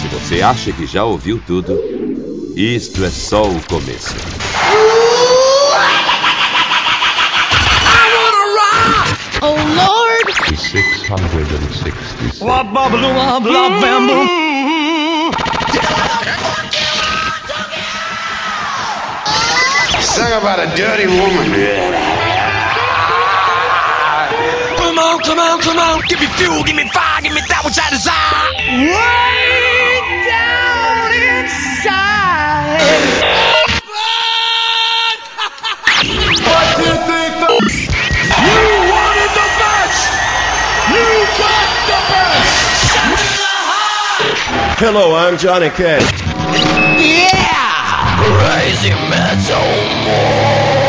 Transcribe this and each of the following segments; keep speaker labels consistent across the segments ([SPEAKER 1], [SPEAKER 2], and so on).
[SPEAKER 1] Se você acha que já ouviu tudo, isto é só o começo.
[SPEAKER 2] Oh Lord!
[SPEAKER 3] 666.
[SPEAKER 4] Sing about a dirty woman.
[SPEAKER 5] Come on, come on, come on. Give me fuel, give me fire, give me that which I desire.
[SPEAKER 2] Way down inside.
[SPEAKER 5] What do you think? you wanted the best. You got the best.
[SPEAKER 3] Hello, I'm Johnny Cash.
[SPEAKER 5] Yeah! Crazy metal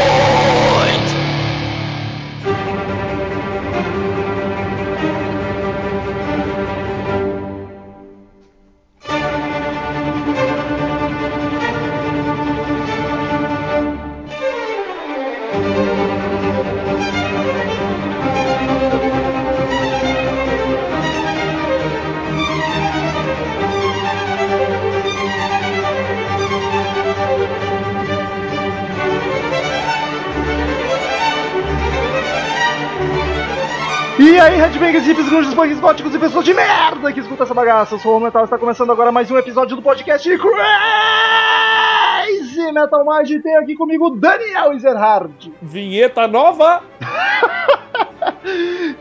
[SPEAKER 6] hippies, grunges, punks, góticos e pessoas de merda que escuta essa bagaça. Eu sou o Metal está começando agora mais um episódio do podcast Crazy Metal Mind. Tem aqui comigo Daniel Ezerhard.
[SPEAKER 7] Vinheta nova!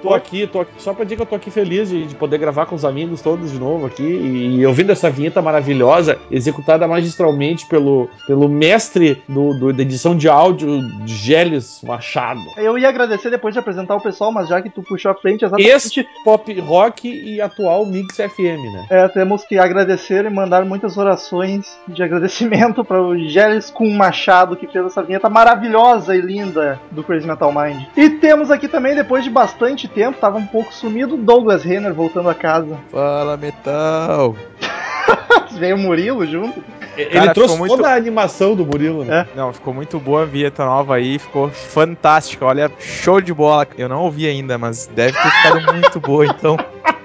[SPEAKER 7] Tô aqui, tô aqui, só pra dizer que eu tô aqui feliz de, de poder gravar com os amigos todos de novo aqui e, ouvindo essa vinheta maravilhosa, executada magistralmente pelo, pelo mestre do, do- da edição de áudio, Geles Machado.
[SPEAKER 6] Eu ia agradecer depois de apresentar o pessoal, mas já que tu puxou a frente, exatamente.
[SPEAKER 7] Ex-pop rock e atual Mix FM, né?
[SPEAKER 6] É, temos que agradecer e mandar muitas orações de agradecimento para o Geles com Machado que fez essa vinheta maravilhosa e linda do Crazy Metal Mind. E temos aqui também, depois de bastante tempo, tava um pouco sumido, Douglas Renner voltando a casa.
[SPEAKER 8] Fala, metal!
[SPEAKER 6] Veio o Murilo junto.
[SPEAKER 7] Ele
[SPEAKER 8] Cara,
[SPEAKER 7] trouxe
[SPEAKER 8] muito-
[SPEAKER 7] toda a animação do Murilo, né?
[SPEAKER 8] Não, ficou muito boa a vinheta nova aí, ficou fantástica. Olha, show de bola. Eu não ouvi ainda, mas deve ter ficado muito boa, então.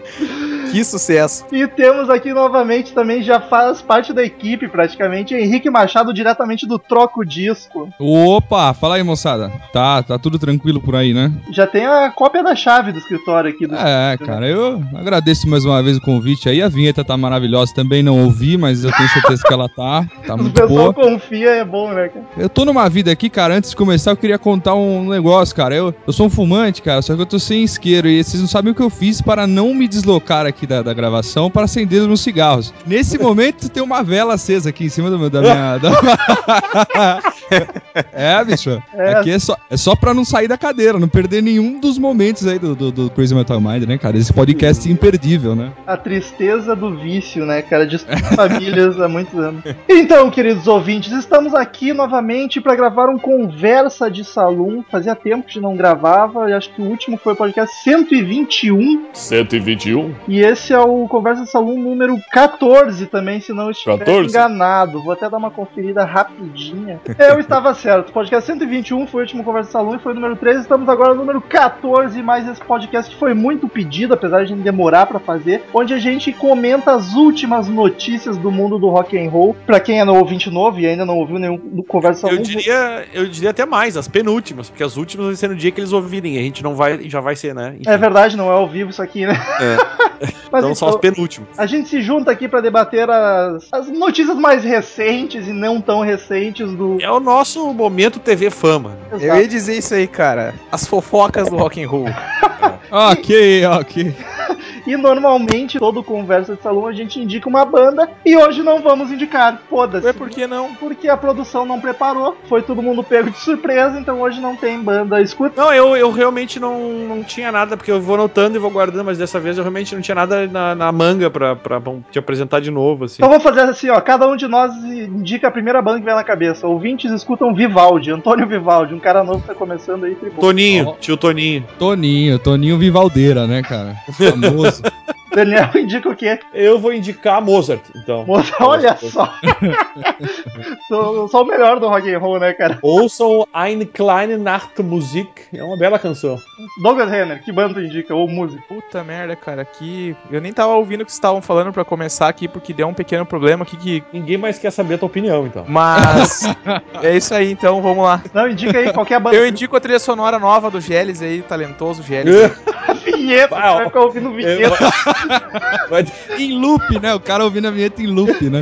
[SPEAKER 8] Que sucesso.
[SPEAKER 6] E temos aqui novamente também, já faz parte da equipe praticamente, Henrique Machado, diretamente do Troco Disco.
[SPEAKER 9] Opa, fala aí, moçada. Tá, tá tudo tranquilo por aí, né?
[SPEAKER 6] Já tem a cópia da chave do escritório aqui. Do
[SPEAKER 9] É, cara, eu agradeço mais uma vez o convite aí. A vinheta tá maravilhosa, também não ouvi, mas eu tenho certeza que ela tá. Tá
[SPEAKER 6] O
[SPEAKER 9] muito
[SPEAKER 6] pessoal
[SPEAKER 9] boa.
[SPEAKER 6] confia, é bom, né, cara?
[SPEAKER 9] Eu tô numa vida aqui, cara. Antes de começar, eu queria contar um negócio, cara. Eu, eu sou um fumante, cara, só que eu tô sem isqueiro. E vocês não sabem o que eu fiz para não me deslocar aqui da, da gravação para acender os meus cigarros. Nesse momento, tem uma vela acesa aqui em cima do meu- da minha. da- é, bicho.
[SPEAKER 6] É.
[SPEAKER 9] Aqui é só, é só pra não sair da cadeira, não perder nenhum dos momentos aí do, do, do Crazy Metal Mind, né, cara? Esse podcast imperdível, né?
[SPEAKER 6] A tristeza do vício, né, cara? De famílias há muitos anos. Então, queridos ouvintes, estamos aqui novamente para gravar um Conversa de Salão. Fazia tempo que não gravava, e acho que o último foi o podcast 121.
[SPEAKER 7] 121.
[SPEAKER 6] E esse é o Conversa Salão número 14 também, se não estiver
[SPEAKER 7] 14?
[SPEAKER 6] enganado. Vou até dar uma conferida rapidinha. Eu estava certo. Podcast 121 foi o último Conversa Salão e foi o número 13. Estamos agora no número 14, mais esse podcast que foi muito pedido, apesar de a gente demorar pra fazer, onde a gente comenta as últimas notícias do mundo do rock and roll. Pra quem é no ouvinte novo e ainda não ouviu nenhum Conversa
[SPEAKER 8] Então,
[SPEAKER 7] Eu
[SPEAKER 6] Salão,
[SPEAKER 7] diria, eu diria até mais, as penúltimas, porque as últimas vai ser no dia que eles ouvirem, a gente não vai, já vai ser, né? Enfim.
[SPEAKER 6] é verdade, não é ao vivo isso aqui, né? Mas
[SPEAKER 7] Então são as penúltimas.
[SPEAKER 6] A gente se junta aqui pra debater as, as notícias mais recentes e não tão recentes do.
[SPEAKER 7] É o nosso momento TV Fama.
[SPEAKER 8] Eu ia dizer isso aí, cara. As fofocas do rock and roll.
[SPEAKER 9] Ok, ok.
[SPEAKER 6] E normalmente, todo conversa de salão, a gente indica uma banda e hoje não vamos indicar. Foda-se.
[SPEAKER 8] Ué, por que não?
[SPEAKER 6] Porque a produção não preparou, foi todo mundo pego de surpresa, então hoje não tem banda. Escuta.
[SPEAKER 7] Não, eu, eu realmente não, não tinha nada, porque eu vou anotando e vou guardando, mas dessa vez eu realmente não tinha nada na, na manga pra, pra te apresentar de novo, assim.
[SPEAKER 6] Então vamos fazer assim, ó. Cada um de nós indica a primeira banda que vem na cabeça. Ouvintes escutam Vivaldi, Antônio Vivaldi, um cara novo que tá começando aí.
[SPEAKER 7] Toninho, tio Toninho.
[SPEAKER 9] Toninho, Toninho Vivaldeira, né, cara? Famoso.
[SPEAKER 6] Daniel indica o quê?
[SPEAKER 7] Eu vou indicar Mozart, então.
[SPEAKER 6] Moça, olha só. Sou- só o melhor do rock and roll, né, cara?
[SPEAKER 7] Ouçam Eine kleine Nachtmusik. É uma bela canção.
[SPEAKER 6] Douglas Renner, que banda tu indica? Ou música?
[SPEAKER 8] Puta merda, cara, aqui. Eu nem tava ouvindo o que vocês estavam falando pra começar aqui, porque deu um pequeno problema aqui que.
[SPEAKER 7] Ninguém mais quer saber a tua opinião, então.
[SPEAKER 8] Mas. é isso aí, então vamos lá.
[SPEAKER 6] Não, indica aí qualquer banda.
[SPEAKER 8] Eu indico a trilha sonora nova do Geles aí, talentoso Geles.
[SPEAKER 6] vinheta,
[SPEAKER 7] Ah,
[SPEAKER 6] vai ficar ouvindo vinheta.
[SPEAKER 7] Vai-
[SPEAKER 9] Em loop, né? O cara ouvindo a vinheta em loop, né?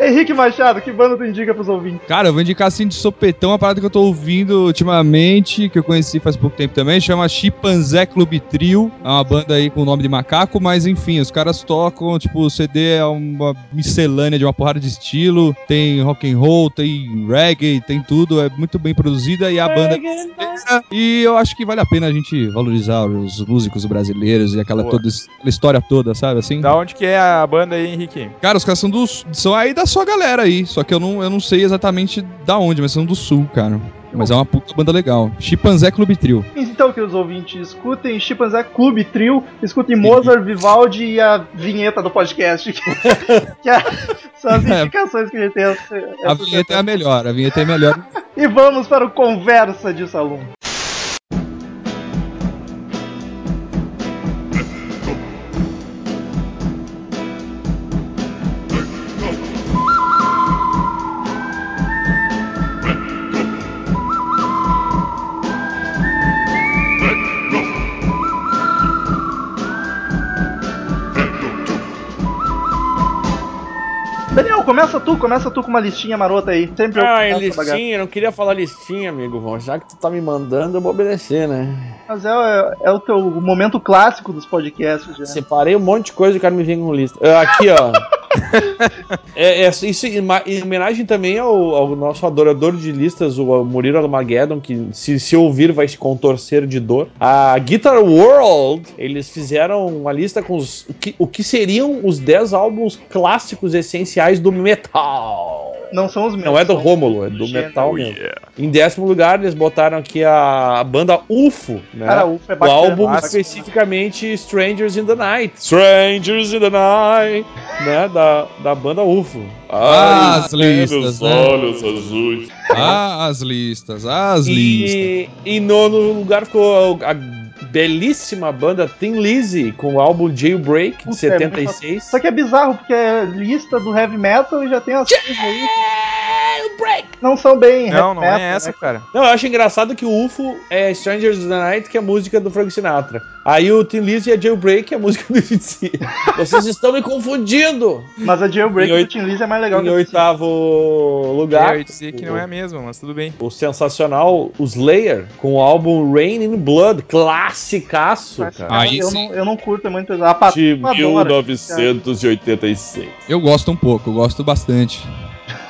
[SPEAKER 6] Henrique Machado, que banda tu indica pros ouvintes?
[SPEAKER 9] Cara, eu vou indicar assim de sopetão uma parada que eu tô ouvindo ultimamente, que eu conheci faz pouco tempo também, chama Chimpanzé Clube Trio. É uma banda aí com o nome de macaco, mas enfim, os caras tocam, tipo, o CD é uma miscelânea de uma porrada de estilo, tem rock and roll, tem reggae, tem tudo, é muito bem produzida e a banda é. E eu acho que vale a pena a gente valorizar os músicos brasileiros e aquela,
[SPEAKER 8] Boa.
[SPEAKER 9] toda, aquela história toda, sabe assim?
[SPEAKER 8] Da onde que é a banda aí, Henrique?
[SPEAKER 9] Cara, os caras são, do, são aí da sua galera aí, só que eu não, eu não sei exatamente da onde, mas são do sul, cara. Mas é uma puta banda legal. Chimpanzé Clube Trio.
[SPEAKER 6] Então, queridos ouvintes, escutem Chimpanzé Clube Trio, escutem Mozart, Vivaldi e a vinheta do podcast. Que, que é- são as indicações que a gente tem. essa-
[SPEAKER 9] A vinheta é a melhor, a vinheta é a melhor.
[SPEAKER 6] E vamos para o Conversa de Salão. Daniel, começa tu, começa tu com uma listinha marota aí. Sempre eu
[SPEAKER 7] Ah,
[SPEAKER 6] essa bagaça.
[SPEAKER 7] listinha, eu não queria falar listinha, amigo. Bom, já que tu tá me mandando, eu vou obedecer, né?
[SPEAKER 6] Mas é, é- é o teu momento clássico dos podcasts já.
[SPEAKER 7] Separei um monte de coisa e o cara me vem com lista. Ah, Aqui, ó. é, é, isso em, homenagem também ao, ao nosso adorador de listas, o Murilo Armageddon, que se, se ouvir vai se contorcer de dor. A Guitar World, eles fizeram uma lista com os, o, que, o que seriam os 10 álbuns clássicos essenciais do metal.
[SPEAKER 6] Não são os meus.
[SPEAKER 7] Não é do Rômulo, é do metal mesmo. Em décimo lugar, eles botaram aqui a, banda UFO, né?
[SPEAKER 6] Cara, ufa, é
[SPEAKER 7] o
[SPEAKER 6] bacana.
[SPEAKER 7] álbum
[SPEAKER 6] Bacana.
[SPEAKER 7] especificamente Strangers in the Night. Strangers in the Night, né? Da, da banda UFO.
[SPEAKER 9] Ah, as listas, né?
[SPEAKER 5] Olhos azuis.
[SPEAKER 9] Ah, as listas, as listas.
[SPEAKER 7] E em nono lugar ficou a belíssima banda Thin Lizzy com o álbum Jailbreak de
[SPEAKER 6] Puta, é muito
[SPEAKER 7] 76.
[SPEAKER 6] Só que é bizarro, porque é lista do heavy metal e já tem as coisas aí. Não são bem
[SPEAKER 8] Não, não
[SPEAKER 6] metal,
[SPEAKER 8] é essa,
[SPEAKER 6] né?
[SPEAKER 8] cara.
[SPEAKER 7] Não, eu acho engraçado que o UFO é Strangers in the Night, que é a música do Frank Sinatra. Aí o Thin Lizzy é Jailbreak, que é a música do DC. Vocês estão me confundindo!
[SPEAKER 6] Mas a Jailbreak
[SPEAKER 7] Em
[SPEAKER 6] do Tim Lizzy é mais legal
[SPEAKER 7] Em
[SPEAKER 6] que do
[SPEAKER 7] oitavo lugar,
[SPEAKER 8] eu ia dizer que não é a mesma, mas tudo bem.
[SPEAKER 7] o sensacional o Slayer com o álbum Rain in Blood, classicaço, cara.
[SPEAKER 9] Aí
[SPEAKER 6] eu,
[SPEAKER 9] sim.
[SPEAKER 6] não, eu não curto muito. A Patrona
[SPEAKER 7] De
[SPEAKER 6] adora.
[SPEAKER 7] 1986.
[SPEAKER 9] Eu gosto um pouco, eu gosto bastante.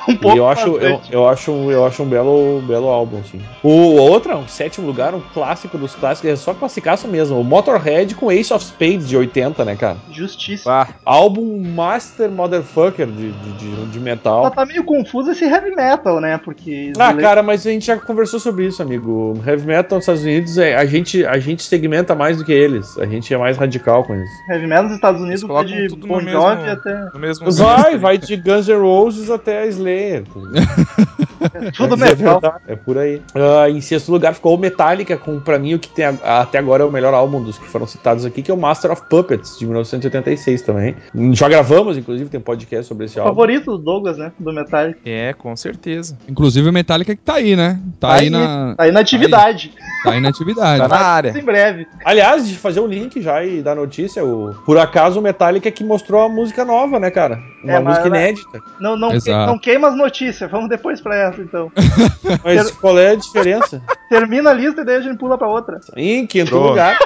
[SPEAKER 6] Um
[SPEAKER 7] E
[SPEAKER 6] pouco
[SPEAKER 7] eu acho, eu, eu acho, um- eu acho um belo, belo álbum, assim. O outro, um sétimo lugar, um clássico dos clássicos, é só classicaço mesmo. O Motorhead com Ace of Spades de 80, né, cara?
[SPEAKER 6] Justiça.
[SPEAKER 8] Ah,
[SPEAKER 7] Álbum Master Motherfucker de, de, de, de metal.
[SPEAKER 6] Só tá meio confuso esse heavy metal, né? Porque.
[SPEAKER 7] Ah, cara, mas a gente já conversou sobre isso, amigo. Heavy metal nos Estados Unidos, é, a, gente, a gente segmenta mais do que eles. A gente é mais radical com isso.
[SPEAKER 6] Heavy metal nos Estados Unidos vai de Bon Jovi até.
[SPEAKER 8] no mesmo.
[SPEAKER 7] Vai, vai de Guns N' Roses até Slayer ver.
[SPEAKER 6] Tudo
[SPEAKER 7] Mas é
[SPEAKER 6] metal.
[SPEAKER 7] verdade, É, por aí. Ah, em sexto lugar ficou o Metallica, com pra mim o que tem a- até agora é o melhor álbum dos que foram citados aqui, que é o Master of Puppets, de 1986 também. Já gravamos, inclusive, tem um podcast sobre esse álbum.
[SPEAKER 6] favorito do Douglas, né? Do Metallica.
[SPEAKER 8] É, com certeza.
[SPEAKER 9] Inclusive o Metallica que tá aí, né? Tá, aí, na.
[SPEAKER 6] Tá aí na atividade.
[SPEAKER 9] Tá aí na atividade.
[SPEAKER 8] Tá na área.
[SPEAKER 6] Em breve.
[SPEAKER 7] Aliás, de fazer o link já e dar notícia, o... por acaso o Metallica que mostrou a música nova, né, cara? Uma
[SPEAKER 6] É, mas
[SPEAKER 7] música
[SPEAKER 6] ela-
[SPEAKER 7] inédita.
[SPEAKER 6] Não, não, que- não queima as notícias. Vamos depois pra essa, então.
[SPEAKER 7] Mas qual é a diferença?
[SPEAKER 6] Termina a lista e daí a gente pula pra outra.
[SPEAKER 7] em quinto
[SPEAKER 8] Pronto.
[SPEAKER 7] lugar,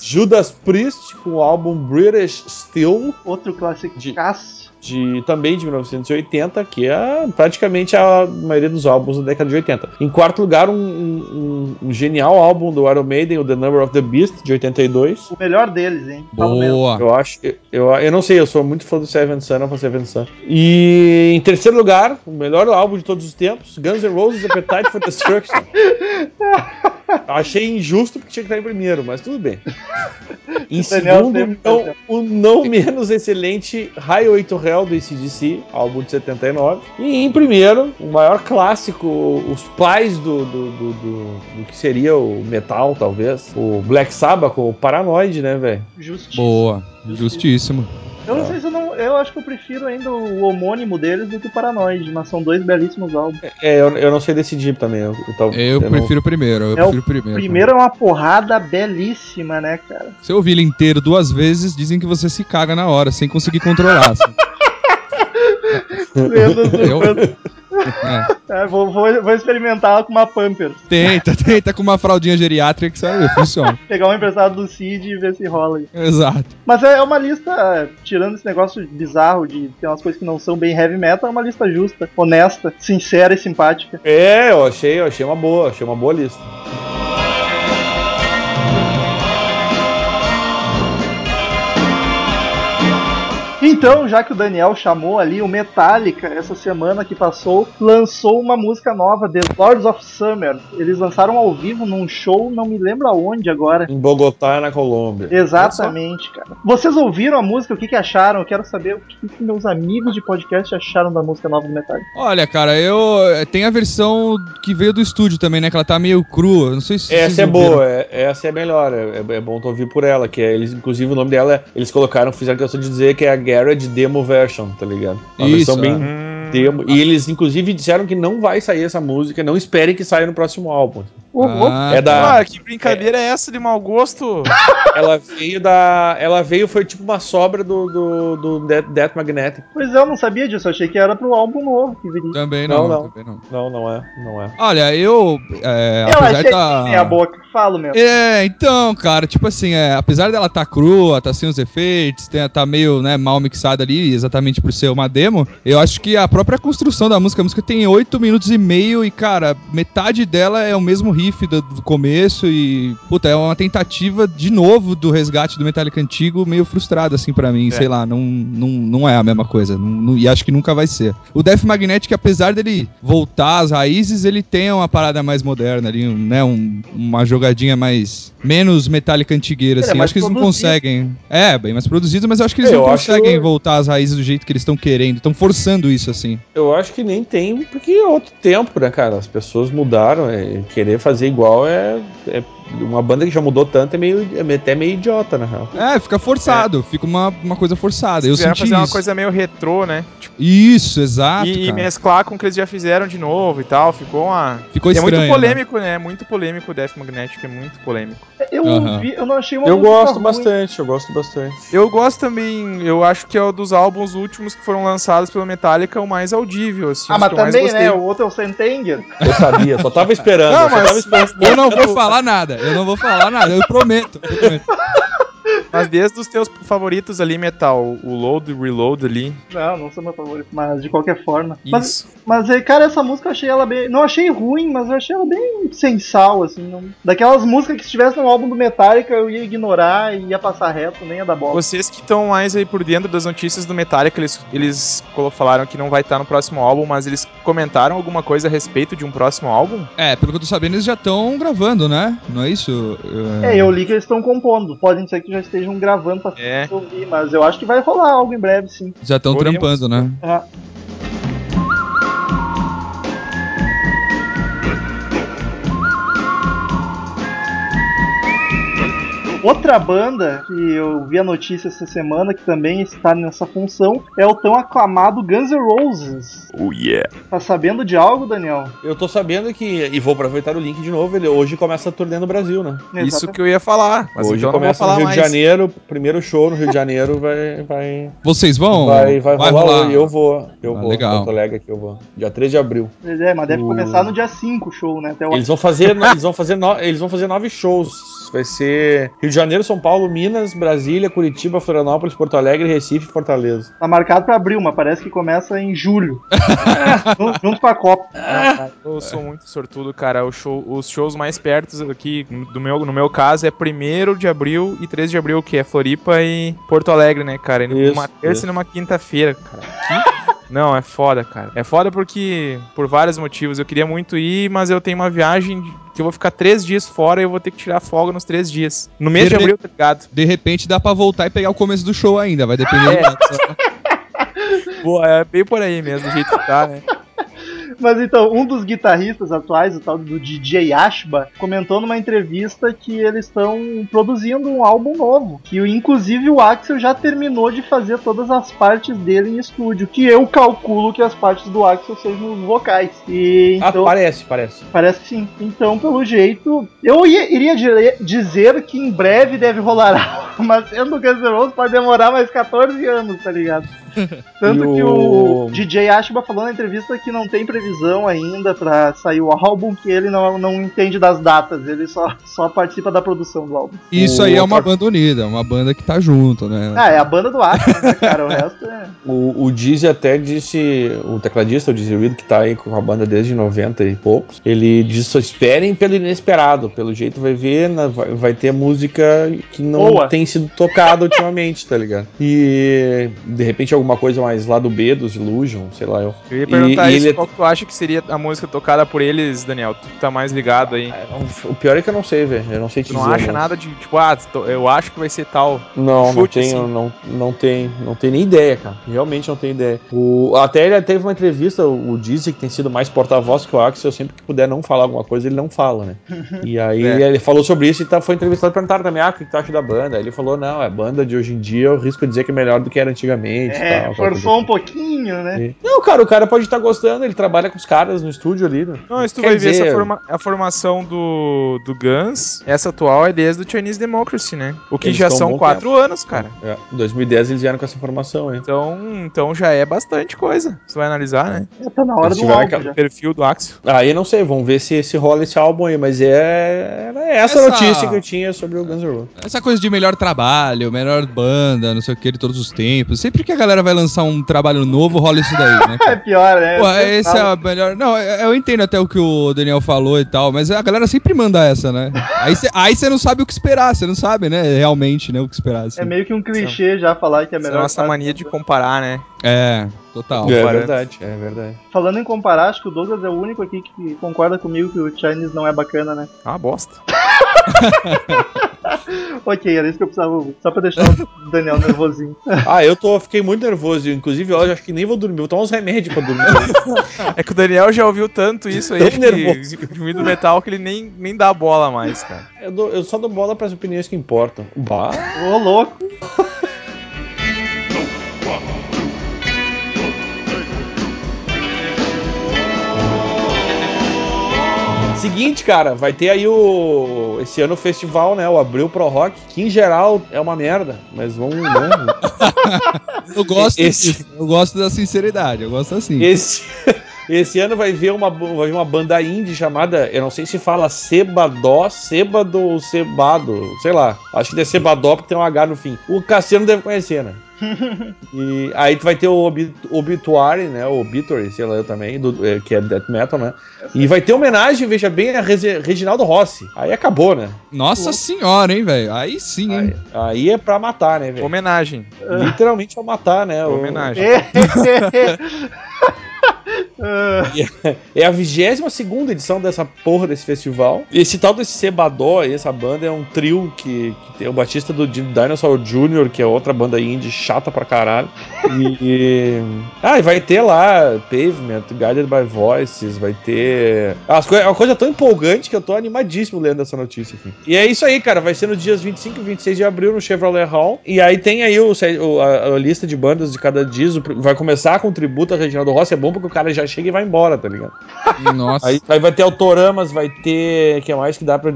[SPEAKER 7] Judas Priest com o álbum British Steel.
[SPEAKER 6] Outro clássico
[SPEAKER 7] De-
[SPEAKER 6] de...
[SPEAKER 7] também de 1980, que é praticamente a maioria dos álbuns da década de 80. Em quarto lugar, um, um- um genial álbum do Iron Maiden, o The Number of the Beast, de 82.
[SPEAKER 6] O melhor deles, hein?
[SPEAKER 9] Boa.
[SPEAKER 7] Eu acho, eu, eu não sei, eu sou muito fã do Seven Sun, não Seven Sun. E em terceiro lugar, o melhor álbum de todos os tempos, Guns N' Roses Appetite for Destruction. Achei injusto porque tinha que estar em primeiro, mas tudo bem. Em segundo,
[SPEAKER 6] certo.
[SPEAKER 7] o não menos excelente Highway to Hell do ACDC, álbum de 79. E em primeiro, o maior clássico, os pais do, do, do, do- do que seria o metal, talvez. O Black Sabbath com o Paranoid, né, velho?
[SPEAKER 6] Justíssimo.
[SPEAKER 9] Boa, justíssimo.
[SPEAKER 6] Eu não sei se eu não. Eu acho que eu prefiro ainda o homônimo deles do que o Paranoid, mas são dois belíssimos álbuns.
[SPEAKER 7] É, eu, eu não sei decidir também. Eu, eu,
[SPEAKER 9] Eu
[SPEAKER 7] não-
[SPEAKER 9] prefiro o primeiro, eu
[SPEAKER 6] É o
[SPEAKER 9] prefiro o primeiro.
[SPEAKER 6] Primeiro é uma porrada belíssima, né, cara?
[SPEAKER 9] Se eu ouvir ele inteiro duas vezes, dizem que você se caga na hora, sem conseguir controlar. assim. Eu-. É.
[SPEAKER 6] É, vou, vou, vou experimentar com uma Pampers.
[SPEAKER 9] Tenta, tenta com uma fraldinha geriátrica que sabe, funciona.
[SPEAKER 6] Pegar um emprestado do Cid e ver se rola aí.
[SPEAKER 9] Exato.
[SPEAKER 6] Mas é uma lista, é, tirando esse negócio bizarro de ter umas coisas que não são bem heavy metal, é uma lista justa, honesta, sincera e simpática.
[SPEAKER 7] É, eu achei, eu achei uma boa, achei uma boa lista.
[SPEAKER 6] Então, já que o Daniel chamou ali o Metallica, essa semana que passou, lançou uma música nova, The Lords of Summer. Eles lançaram ao vivo num show, não me lembro aonde agora.
[SPEAKER 7] Em Bogotá, na Colômbia.
[SPEAKER 6] Exatamente, cara. Vocês ouviram a música? O que, que acharam? Eu quero saber o que, que meus amigos de podcast acharam da música nova do Metallica.
[SPEAKER 9] Olha, cara, eu. Tem a versão que veio do estúdio também, né? Que ela tá meio crua. Não sei se. vocês
[SPEAKER 7] Essa é boa, é- essa é melhor, é, é bom tu ouvir por ela, que é, eles, inclusive o nome dela, é- eles colocaram, fizeram questão de dizer que é a Garage Demo Version, tá ligado? Uma
[SPEAKER 9] Isso,
[SPEAKER 7] versão bem
[SPEAKER 9] é.
[SPEAKER 7] Demo, e eles inclusive disseram que não vai sair essa música, não esperem que saia no próximo álbum.
[SPEAKER 9] Ah,
[SPEAKER 7] é da,
[SPEAKER 8] Ah, que brincadeira é essa de mau gosto?
[SPEAKER 7] ela veio da, ela veio, foi tipo uma sobra do, do, do Death, Death Magnetic.
[SPEAKER 6] Pois é, eu não sabia disso, eu achei que era pro álbum novo que viria.
[SPEAKER 9] Também não,
[SPEAKER 7] Não, não.
[SPEAKER 9] também não.
[SPEAKER 7] Não, não é, não é.
[SPEAKER 9] Olha, eu. É,
[SPEAKER 6] Eu
[SPEAKER 9] apesar
[SPEAKER 6] achei
[SPEAKER 9] da.
[SPEAKER 6] que meia boca, falo mesmo.
[SPEAKER 9] É, então, cara, tipo assim, é, apesar dela tá crua, tá sem os efeitos, tá meio, né, mal mixada ali, exatamente por ser uma demo, eu acho que a própria construção da música, a música tem 8 minutos e meio e, cara, metade dela é o mesmo riff do, do começo e, puta, é uma tentativa de novo do resgate do Metallica antigo, meio frustrado, assim, pra mim, sei lá, não, não, não é a mesma coisa, não- não- e acho que nunca vai ser. O Death Magnetic, apesar dele voltar às raízes, ele tem uma parada mais moderna ali, um, né, um- uma jogadinha mais, menos Metallica antigueira,
[SPEAKER 6] é
[SPEAKER 9] assim,
[SPEAKER 6] mais
[SPEAKER 9] acho que eles não conseguem, é, bem mais produzido, mas eu acho que eles
[SPEAKER 7] Eu
[SPEAKER 9] não
[SPEAKER 7] acho-
[SPEAKER 9] conseguem voltar às raízes do jeito que eles estão querendo, estão forçando isso, assim.
[SPEAKER 7] Eu acho que nem tem, porque é outro tempo, né, cara? As pessoas mudaram, é, querer fazer igual é, é- Uma banda que já mudou tanto é meio, é até meio idiota, na real.
[SPEAKER 9] É, fica forçado, fica uma, uma coisa forçada. Eu senti
[SPEAKER 8] fazer uma
[SPEAKER 9] isso.
[SPEAKER 8] coisa meio retrô, né? Tipo,
[SPEAKER 9] Isso, exato.
[SPEAKER 8] e, e mesclar com o que eles já fizeram de novo e tal. Ficou uma.
[SPEAKER 9] Ficou
[SPEAKER 8] é
[SPEAKER 9] estranho.
[SPEAKER 8] muito
[SPEAKER 9] né?
[SPEAKER 8] polêmico, né? Muito polêmico o Death Magnetic, é muito polêmico.
[SPEAKER 6] Eu ouvi, eu não achei uma
[SPEAKER 7] Eu gosto
[SPEAKER 6] ruim.
[SPEAKER 7] bastante, eu gosto bastante.
[SPEAKER 8] Eu gosto também, eu acho que é o dos álbuns últimos que foram lançados pelo Metallica o mais audível, assim.
[SPEAKER 6] Ah, mas também, né? O outro é o Sentenger.
[SPEAKER 7] Eu sabia, só tava esperando.
[SPEAKER 8] Não, mas-
[SPEAKER 7] tava esperando.
[SPEAKER 9] Eu não vou falar nada, eu não vou falar nada, eu prometo. eu prometo.
[SPEAKER 8] Mas desde os teus favoritos ali, Metal, o Load e Reload ali.
[SPEAKER 6] Não, não sou meu favorito, mas de qualquer forma. Mas,
[SPEAKER 8] Isso.
[SPEAKER 6] mas, eh, cara, essa música eu achei ela bem. Não achei ruim, mas eu achei ela bem sensal, assim. não- Daquelas músicas que se estivesse no álbum do Metallica eu ia ignorar e ia passar reto, nem ia dar bola.
[SPEAKER 8] Vocês que estão mais aí por dentro das notícias do Metallica, eles, eles falaram que não vai estar no próximo álbum, mas eles comentaram alguma coisa a respeito de um próximo álbum?
[SPEAKER 9] É, pelo que eu tô sabendo, eles já estão gravando, né? Não é isso?
[SPEAKER 6] É, eu li que eles estão compondo. Podem ser que já estejam gravando pra
[SPEAKER 8] É.
[SPEAKER 6] ouvir, mas eu acho que vai rolar algo em breve, sim.
[SPEAKER 9] Já estão trampando, né?
[SPEAKER 6] Ah. Outra banda que eu vi a notícia essa semana que também está nessa função é o tão aclamado Guns N' Roses.
[SPEAKER 8] Oh yeah.
[SPEAKER 6] Tá sabendo de algo, Daniel?
[SPEAKER 7] Eu tô sabendo que, e vou aproveitar o link de novo, ele hoje começa a turnê no Brasil, né?
[SPEAKER 8] Isso que eu ia falar. Mas
[SPEAKER 7] hoje
[SPEAKER 8] então
[SPEAKER 7] começa no Rio
[SPEAKER 8] mais.
[SPEAKER 7] de Janeiro, primeiro show no Rio de Janeiro vai vai
[SPEAKER 9] Vocês vão?
[SPEAKER 7] vai, vai, rolar, hoje, eu vou, eu
[SPEAKER 9] Ah,
[SPEAKER 7] vou,
[SPEAKER 9] legal.
[SPEAKER 7] Alegre aqui eu vou. Dia 3 de abril.
[SPEAKER 6] Pois é, mas deve
[SPEAKER 7] O-
[SPEAKER 6] começar no dia 5 o show, né? Até o...
[SPEAKER 7] Eles vão fazer, eles vão fazer, no- eles vão fazer nove shows. Vai ser Rio de Janeiro, São Paulo, Minas, Brasília, Curitiba, Florianópolis, Porto Alegre, Recife e Fortaleza.
[SPEAKER 6] Tá marcado pra abril, mas parece que começa em julho. junto, com a Copa.
[SPEAKER 8] Eu sou muito sortudo, cara. O show- os shows mais perto aqui, do meu, no meu caso, é 1 de abril e 3 de abril, que é Floripa e Porto Alegre, né, cara? E
[SPEAKER 7] Isso,
[SPEAKER 8] numa terça
[SPEAKER 7] isso.
[SPEAKER 8] e numa quinta-feira, cara. Não, é foda, cara. É foda porque, por vários motivos, eu queria muito ir, mas eu tenho uma viagem de- que eu vou ficar três dias fora e eu vou ter que tirar folga nos três dias. No mês de
[SPEAKER 9] Dele-
[SPEAKER 8] abril, tá ligado?
[SPEAKER 9] De repente dá pra voltar e pegar o começo do show ainda, vai depender
[SPEAKER 8] É.
[SPEAKER 9] do
[SPEAKER 8] Pô, é bem por aí mesmo, do jeito que tá, né?
[SPEAKER 6] Mas então, um dos guitarristas atuais, o tal do DJ Ashba, comentou numa entrevista que eles estão produzindo um álbum novo. Que inclusive o Axel já terminou de fazer todas as partes dele em estúdio. Que eu calculo que as partes do Axel sejam os vocais. E
[SPEAKER 7] Ah,
[SPEAKER 6] então.
[SPEAKER 7] parece, parece.
[SPEAKER 6] Parece que sim. Então, pelo jeito, eu ia- iria dizer que em breve deve rolar algo, mas sendo N' Roses pode demorar mais 14 anos, tá ligado? Tanto
[SPEAKER 7] E
[SPEAKER 6] que
[SPEAKER 7] o-
[SPEAKER 6] o DJ Ashba falou na entrevista que não tem previsão ainda pra sair o álbum, que ele não, não entende das datas, ele só, só participa da produção do álbum.
[SPEAKER 9] Isso aí é uma banda unida, uma banda que tá junto, né?
[SPEAKER 6] Ah, é a banda do Ashba, né, cara? O resto é.
[SPEAKER 7] O, o Dizzy até disse, o tecladista, o Dizzy Reed, que tá aí com a banda desde 90 e poucos, ele disse, só esperem pelo inesperado, pelo jeito vai ver, na- vai, vai ter música que não
[SPEAKER 6] Boa.
[SPEAKER 7] tem sido tocada ultimamente, tá ligado? E de repente alguma coisa mais lá do B, dos Illusion, sei lá eu.
[SPEAKER 8] Eu ia perguntar
[SPEAKER 7] E- e
[SPEAKER 8] isso,
[SPEAKER 7] ele-
[SPEAKER 8] qual que tu acha que seria a música tocada por eles, Daniel? Tu tá mais ligado aí.
[SPEAKER 7] O pior é que eu não sei, velho, eu não sei te
[SPEAKER 8] Tu não
[SPEAKER 7] dizer,
[SPEAKER 8] acha
[SPEAKER 7] né?
[SPEAKER 8] nada de, tipo, ah, tô- eu acho que vai ser tal.
[SPEAKER 7] Não, não
[SPEAKER 8] Chute,
[SPEAKER 7] tenho,
[SPEAKER 8] assim.
[SPEAKER 7] não, não tem, não tem nem ideia, cara. Realmente não tenho ideia. O, até ele teve uma entrevista, o o Dizzy, que tem sido mais porta-voz que o Axel, sempre que puder não falar alguma coisa, ele não fala, né? E aí
[SPEAKER 8] É.
[SPEAKER 7] ele falou sobre isso e tá, foi entrevistado e perguntaram também, ah, o que tu acha da banda? Aí ele falou, não, é banda de hoje em dia, eu risco dizer que é melhor do que era antigamente. e
[SPEAKER 6] É, forçou um pouquinho, né?
[SPEAKER 7] Não, cara, o cara pode estar gostando, ele trabalha com os caras no estúdio ali, né?
[SPEAKER 8] Não, mas tu
[SPEAKER 7] Quer
[SPEAKER 8] vai ver
[SPEAKER 7] dizer-
[SPEAKER 8] essa forma- a formação do, do Guns, essa atual é desde o Chinese Democracy, né? O que
[SPEAKER 7] Eles
[SPEAKER 8] já
[SPEAKER 7] um
[SPEAKER 8] são quatro anos, cara.
[SPEAKER 7] É, em 2010 eles vieram com essa formação, hein?
[SPEAKER 8] Então, então já é bastante coisa. Você vai analisar, né?
[SPEAKER 6] Tá na hora
[SPEAKER 7] Eles
[SPEAKER 6] do álbum
[SPEAKER 7] aquela-
[SPEAKER 6] já.
[SPEAKER 8] O perfil do Axel.
[SPEAKER 7] Aí não sei, vamos ver se, se rola esse álbum aí, mas é, é essa,
[SPEAKER 9] Essa-
[SPEAKER 7] notícia que eu tinha sobre o Guns N' Roses.
[SPEAKER 9] Essa coisa de melhor trabalho, melhor banda, não sei o que, de todos os tempos. Sempre que a galera vai lançar um trabalho novo, rola isso daí, né?
[SPEAKER 6] É pior, né?
[SPEAKER 9] Pô, esse é a melhor. Não, eu eu entendo até o que o Daniel falou e tal, mas a galera sempre manda essa, né? Aí você aí você não sabe o que esperar, você não sabe, né? Realmente, né? O que esperar. assim.
[SPEAKER 6] É meio que um clichê já falar que é
[SPEAKER 8] Essa
[SPEAKER 6] melhor.
[SPEAKER 8] nossa mania de comparar, né?
[SPEAKER 9] É, total.
[SPEAKER 7] É verdade, é verdade.
[SPEAKER 6] Falando em comparar, acho que o Douglas é o único aqui que concorda comigo que o Chinese não é bacana, né?
[SPEAKER 8] Ah, bosta.
[SPEAKER 6] Ok, era isso que eu precisava ouvir. Só pra deixar o Daniel nervosinho.
[SPEAKER 7] Ah, eu tô, fiquei muito nervoso. Inclusive, hoje acho que nem vou dormir. Vou tomar uns remédios pra dormir.
[SPEAKER 8] É que o Daniel já ouviu tanto isso aí que,
[SPEAKER 7] nervoso.
[SPEAKER 8] de filme do metal que ele nem, nem dá bola mais, cara.
[SPEAKER 7] eu, dou- eu só dou bola pras opiniões que importam. Bah.
[SPEAKER 6] Ô, louco.
[SPEAKER 7] Seguinte, cara, vai ter aí o. Esse ano o festival, né? O Abril Pro Rock, que em geral é uma merda. Mas vamos. vamos
[SPEAKER 9] Eu gosto
[SPEAKER 7] Esse-
[SPEAKER 9] disso, Eu gosto da sinceridade, eu gosto assim.
[SPEAKER 7] esse. Esse ano vai ver uma, vai ver uma banda indie chamada, eu não sei se fala Sebadó, Sebado ou Sebado, sei lá. Acho que é Sebadó porque tem um H no fim. O Cassiano deve conhecer, né? e aí tu vai ter o Obit Obituary, né? O Obituary, sei lá, eu também, do- é, que é death metal, né? E vai ter homenagem, veja bem, a Reginaldo Rossi. Aí acabou, né?
[SPEAKER 9] Nossa senhora, hein, velho? Aí sim, hein?
[SPEAKER 7] Aí, aí é pra matar, né, velho?
[SPEAKER 8] Homenagem.
[SPEAKER 7] Literalmente pra matar, né? O-
[SPEAKER 6] Ah,
[SPEAKER 7] É a 22 segunda edição dessa porra desse festival. Esse tal desse Sebadó, aí, essa banda é um trio que, que tem o batista do Di- Dinosaur Jr., que é outra banda indie chata pra caralho. E, e- Ah, e vai ter lá Pavement, Guided by Voices, vai ter. As coi- é uma coisa tão empolgante que eu tô animadíssimo lendo essa notícia aqui. E é isso aí, cara. Vai ser nos dias 25 e 26 de abril no Chevrolet Hall. E aí tem aí o, a, a lista de bandas de cada dia. Vai começar com o tributo a Reginaldo Rossi. É bom porque o cara já chega e vai embora, tá ligado?
[SPEAKER 9] Nossa.
[SPEAKER 7] Aí, aí vai ter Autoramas, vai ter. Que mais que dá pra,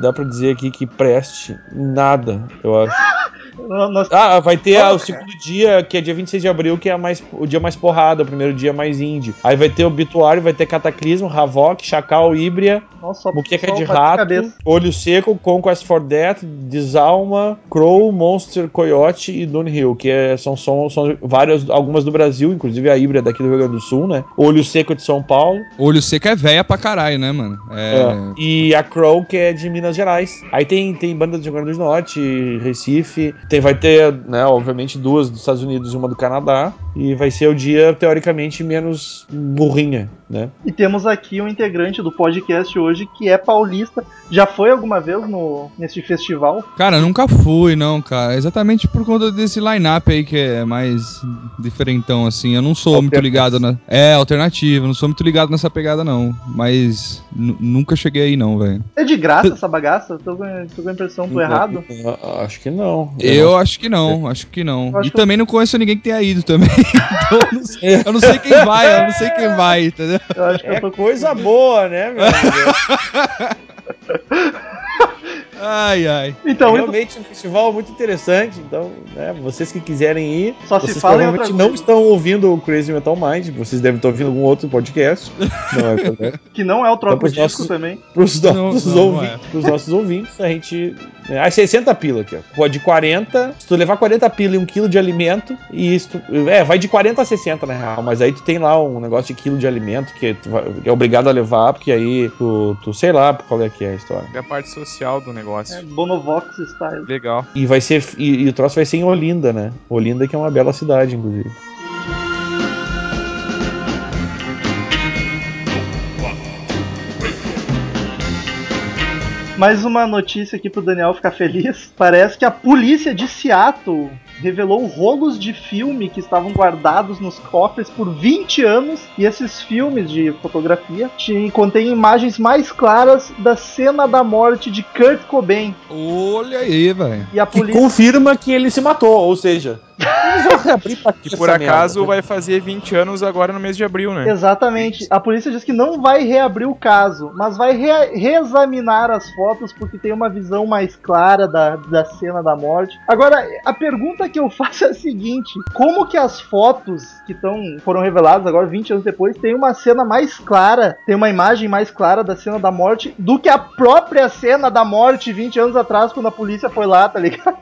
[SPEAKER 7] dá pra dizer aqui que preste? Nada, eu acho.
[SPEAKER 6] Nós-
[SPEAKER 7] Ah, vai ter ah, o segundo dia, que é dia 26 de abril, que é mais, o dia mais porrada, o primeiro dia mais indie. Aí vai ter Obituário, vai ter Cataclismo, Havok, Chacal, Híbria,
[SPEAKER 6] só
[SPEAKER 7] de Rato. Olho Seco, Conquest for Death, Desalma, Crow, Monster, Coyote e Hill, que é- são, são, são várias, algumas do Brasil, inclusive a Híbria daqui do Rio Grande do Sul, né? Olho Seco de São Paulo.
[SPEAKER 9] Olho seco é véia pra caralho, né, mano? É.
[SPEAKER 7] É. E a Crow, que é de Minas Gerais. Aí tem, tem banda do Rio Grande do Norte, Recife. Tem, vai ter, né, obviamente, duas dos Estados Unidos e uma do Canadá. E vai ser o dia, teoricamente, menos burrinha, né?
[SPEAKER 6] E temos aqui um integrante do podcast hoje que é paulista. Já foi alguma vez no, nesse festival?
[SPEAKER 9] Cara, nunca fui, não, cara. Exatamente por conta desse line-up aí que é mais diferentão, assim. Eu não sou muito ligado na. É, alternativo. Não sou muito ligado nessa pegada, não. Mas nu- nunca cheguei aí, não, velho.
[SPEAKER 6] É de graça essa bagaça? Tô com, tô com a impressão, tô errado?
[SPEAKER 7] Eu Acho que não.
[SPEAKER 9] Eu acho que não, acho que não.
[SPEAKER 6] Eu acho
[SPEAKER 9] E
[SPEAKER 6] que-
[SPEAKER 9] também não conheço ninguém que tenha ido também. então eu não, sei, eu não sei quem vai, eu não sei quem vai, entendeu?
[SPEAKER 6] Eu acho que
[SPEAKER 7] É
[SPEAKER 6] eu tô
[SPEAKER 7] coisa boa, né, meu?
[SPEAKER 9] Ai, ai.
[SPEAKER 6] Então, indo-
[SPEAKER 7] Realmente um festival muito interessante. Então, né, vocês que quiserem ir,
[SPEAKER 6] Só se
[SPEAKER 7] vocês
[SPEAKER 6] fala em
[SPEAKER 7] provavelmente não
[SPEAKER 6] coisa.
[SPEAKER 7] estão ouvindo o Crazy Metal Mind. Vocês devem estar ouvindo algum outro podcast. Não é verdade?
[SPEAKER 6] que não é o troco
[SPEAKER 7] Então,
[SPEAKER 6] disco
[SPEAKER 7] nossos-
[SPEAKER 6] também.
[SPEAKER 7] Pros nossos,
[SPEAKER 9] Não, não, não
[SPEAKER 7] ouvintes,
[SPEAKER 9] é.
[SPEAKER 7] pros nossos ouvintes, a gente. É, aí 60 pila aqui, ó. Pode 40. Se tu levar 40 pila e um quilo de alimento, e é, vai de 40 a 60 na real. Mas aí tu tem lá um negócio de quilo de alimento que tu vai- é obrigado a levar, porque aí tu, tu sei lá qual é que é a história.
[SPEAKER 8] É a parte social do negócio.
[SPEAKER 6] É Bonovox style.
[SPEAKER 8] Legal.
[SPEAKER 7] E vai ser. E, e o troço vai ser em Olinda, né? Olinda que é uma bela cidade, inclusive.
[SPEAKER 6] Mais uma notícia aqui pro Daniel ficar feliz. Parece que a polícia de Seattle revelou rolos de filme que estavam guardados nos cofres por 20 anos e esses filmes de fotografia te- contêm imagens mais claras da cena da morte de Kurt Cobain.
[SPEAKER 9] Olha aí, velho.
[SPEAKER 6] E a
[SPEAKER 7] Que
[SPEAKER 6] polícia
[SPEAKER 7] confirma que ele se matou, ou seja.
[SPEAKER 8] Que por acaso
[SPEAKER 7] merda,
[SPEAKER 8] vai fazer 20 anos agora no mês de abril, né?
[SPEAKER 6] Exatamente. A polícia diz que não vai reabrir o caso, mas vai rea- reexaminar as fotos porque tem uma visão mais clara da, da cena da morte. Agora, a pergunta que eu faço é a seguinte: como que as fotos que tão, foram reveladas agora, 20 anos depois, tem uma cena mais clara, tem uma imagem mais clara da cena da morte do que a própria cena da morte 20 anos atrás, quando a polícia foi lá, tá ligado?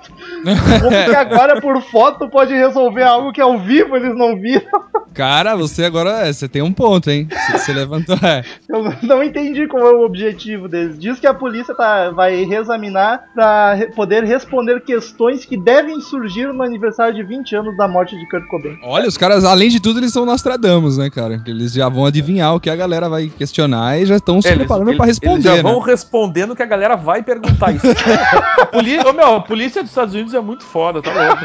[SPEAKER 6] Como que agora por foto pode resolver algo que ao vivo eles não viram?
[SPEAKER 9] Cara, você agora, é, você tem um ponto, hein? Você, você levantou, é.
[SPEAKER 6] Eu não entendi qual é o objetivo deles. Diz que a polícia tá, vai reexaminar para poder responder questões que devem surgir no aniversário de 20 anos da morte de Kurt Cobain.
[SPEAKER 9] Olha, os caras, além de tudo, eles são Nostradamus, né, cara? Eles já vão adivinhar o que a galera vai questionar e já estão se preparando pra responder,
[SPEAKER 7] Eles já vão
[SPEAKER 9] né?
[SPEAKER 7] respondendo que a galera vai perguntar isso. a, polícia, ô, meu, a polícia dos Estados Unidos é muito foda, tá louco.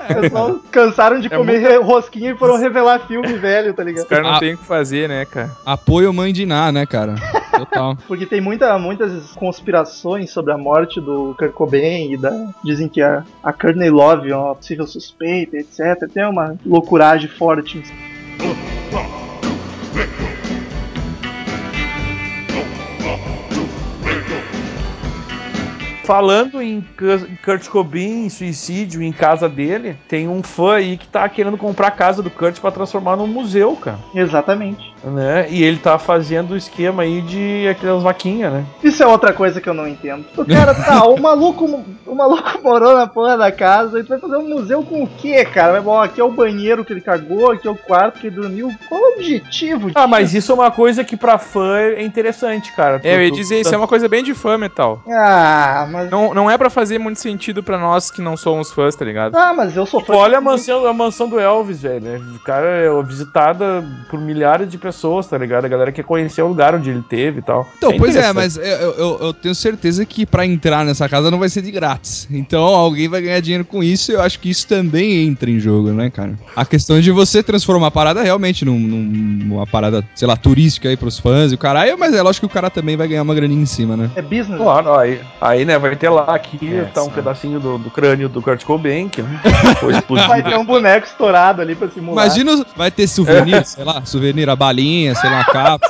[SPEAKER 6] Os pessoal cansaram de
[SPEAKER 8] É
[SPEAKER 6] comer rosquinha e foram revelar filme velho, tá
[SPEAKER 8] Os
[SPEAKER 6] ligado?
[SPEAKER 8] caras não
[SPEAKER 9] Ah.
[SPEAKER 8] tem o que fazer, né, cara?
[SPEAKER 9] Apoio mãe de Ná, né, cara? Total.
[SPEAKER 6] Porque tem muita, muitas conspirações sobre a morte do Kurt Cobain e da, dizem que a, a Courtney Love é uma possível suspeita, etc. Tem uma loucuragem forte.
[SPEAKER 7] Falando em Kurt Cobain, em suicídio em casa dele, tem um fã aí que tá querendo comprar a casa do Kurt pra transformar num museu, cara.
[SPEAKER 6] Exatamente.
[SPEAKER 7] Né? E ele tá fazendo o esquema aí de aquelas vaquinhas, né?
[SPEAKER 6] Isso é outra coisa que eu não entendo. O cara tá, o maluco, o maluco morou na porra da casa, e tu vai fazer um museu com o quê, cara? Vai bom, aqui é o banheiro que ele cagou, aqui é o quarto que ele dormiu. Qual é o objetivo
[SPEAKER 7] Ah, mas isso é uma coisa que pra fã é interessante, cara.
[SPEAKER 8] É, eu ia dizer, isso é uma coisa bem de fã, metal.
[SPEAKER 6] Ah, mas.
[SPEAKER 8] Não, não é pra fazer muito sentido pra nós que não somos fãs, tá ligado?
[SPEAKER 6] Ah, mas eu sou
[SPEAKER 7] Pô, olha a mansão, a mansão do Elvis, velho. né? O cara é visitada por milhares de pessoas, tá ligado? A galera quer conhecer o lugar onde ele teve e tal.
[SPEAKER 9] Então, pois é, mas eu, eu- eu tenho certeza que pra entrar nessa casa não vai ser de grátis. Então alguém vai ganhar dinheiro com isso e eu acho que isso também entra em jogo, né, cara? A questão de você transformar a parada realmente num- num- numa parada, sei lá, turística aí pros fãs e o caralho, mas é lógico que o cara também vai ganhar uma graninha em cima, né?
[SPEAKER 6] É business.
[SPEAKER 7] Claro, aí, aí, né, vai ter lá aqui,
[SPEAKER 8] É,
[SPEAKER 7] tá um pedacinho do, do crânio do Kurt Cobain, que né, foi
[SPEAKER 6] Vai
[SPEAKER 7] explodido.
[SPEAKER 6] ter um boneco estourado ali pra simular.
[SPEAKER 9] Imagina, vai ter souvenir, sei lá, souvenir, a balinha, sei lá, a capa,